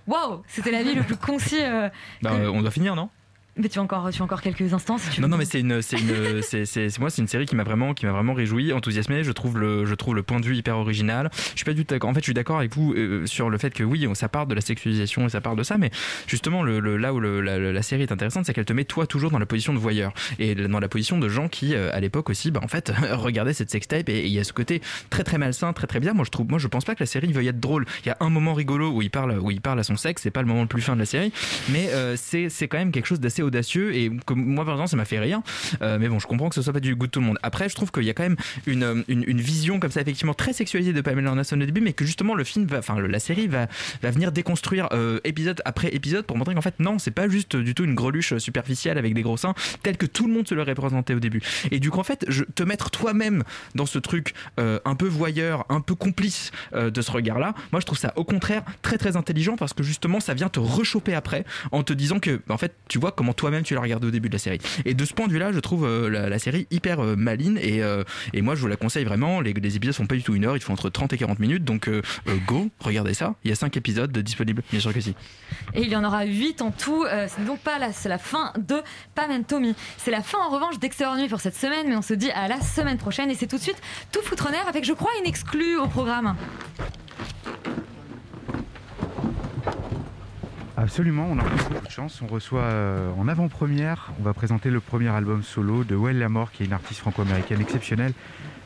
Waouh, c'était l'avis le plus concis. euh, Bah, que- euh, on doit finir, non? Mais tu as encore, tu as encore quelques instants si tu Non, veux. non, mais c'est une, c'est une, c'est, moi, c'est une série qui m'a vraiment, qui m'a vraiment réjoui, enthousiasmé. Je trouve le, je trouve le point de vue hyper original. Je suis pas du tout d'accord. En fait, je suis d'accord avec vous euh, sur le fait que oui, ça part de la sexualisation et ça part de ça, mais justement, le, le- là où le- la, la série est intéressante, c'est qu'elle te met toi toujours dans la position de voyeur et dans la position de gens qui, euh, à l'époque aussi, bah, en fait, regardaient cette sextape et il y a ce côté très très malsain, très très bien. Moi, je trouve, moi, je pense pas que la série veuille être drôle. Il y a un moment rigolo où il parle, où il parle à son sexe. C'est pas le moment le plus fin de la série, mais euh, c'est, c'est quand même quelque chose d'assez audacieux et que moi par exemple ça m'a fait rire. Euh, mais bon, je comprends que ce soit pas du goût de tout le monde. Après, je trouve qu'il y a quand même une, euh, une, vision comme ça effectivement très sexualisée de Pamela Anderson au début, mais que justement le film va, enfin la série va, va venir déconstruire euh, épisode après épisode pour montrer qu'en fait non, c'est pas juste du tout une greluche superficielle avec des gros seins tel que tout le monde se le représentait au début. Et du coup en fait, je, te mettre toi-même dans ce truc euh, un peu voyeur, un peu complice de ce regard-là, moi je trouve ça au contraire très très intelligent parce que justement ça vient te rechoper après en te disant que en fait tu vois comment toi-même tu l'as regardé au début de la série. Et de ce point de vue-là, je trouve euh, la, série hyper euh, maline et, euh, et moi je vous la conseille vraiment. Les, les épisodes font pas du tout une heure, ils font entre 30 et 40 minutes donc euh, go, regardez ça. Il y a 5 épisodes disponibles, bien sûr que si. Et il y en aura 8 en tout. C'est donc pas la, fin de Pam. C'est la fin en revanche d'Extérieur Nuit pour cette semaine, mais on se dit à la semaine prochaine. Et c'est tout de suite tout foutre en air avec, je crois, une exclue au programme. Absolument, on a beaucoup de chance. On reçoit euh, en avant-première, on va présenter le premier album solo de Well Lamore, qui est une artiste franco-américaine exceptionnelle,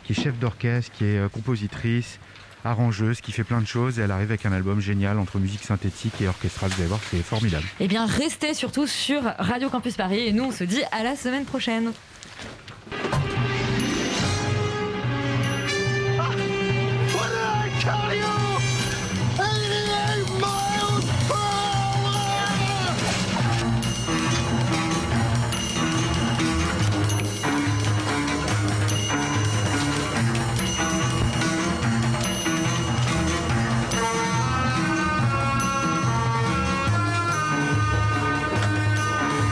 qui est chef d'orchestre, qui est euh, compositrice, arrangeuse, qui fait plein de choses. Et elle arrive avec un album génial entre musique synthétique et orchestrale. Vous allez voir, c'est formidable. Eh bien, restez surtout sur Radio Campus Paris. Et nous, on se dit à la semaine prochaine.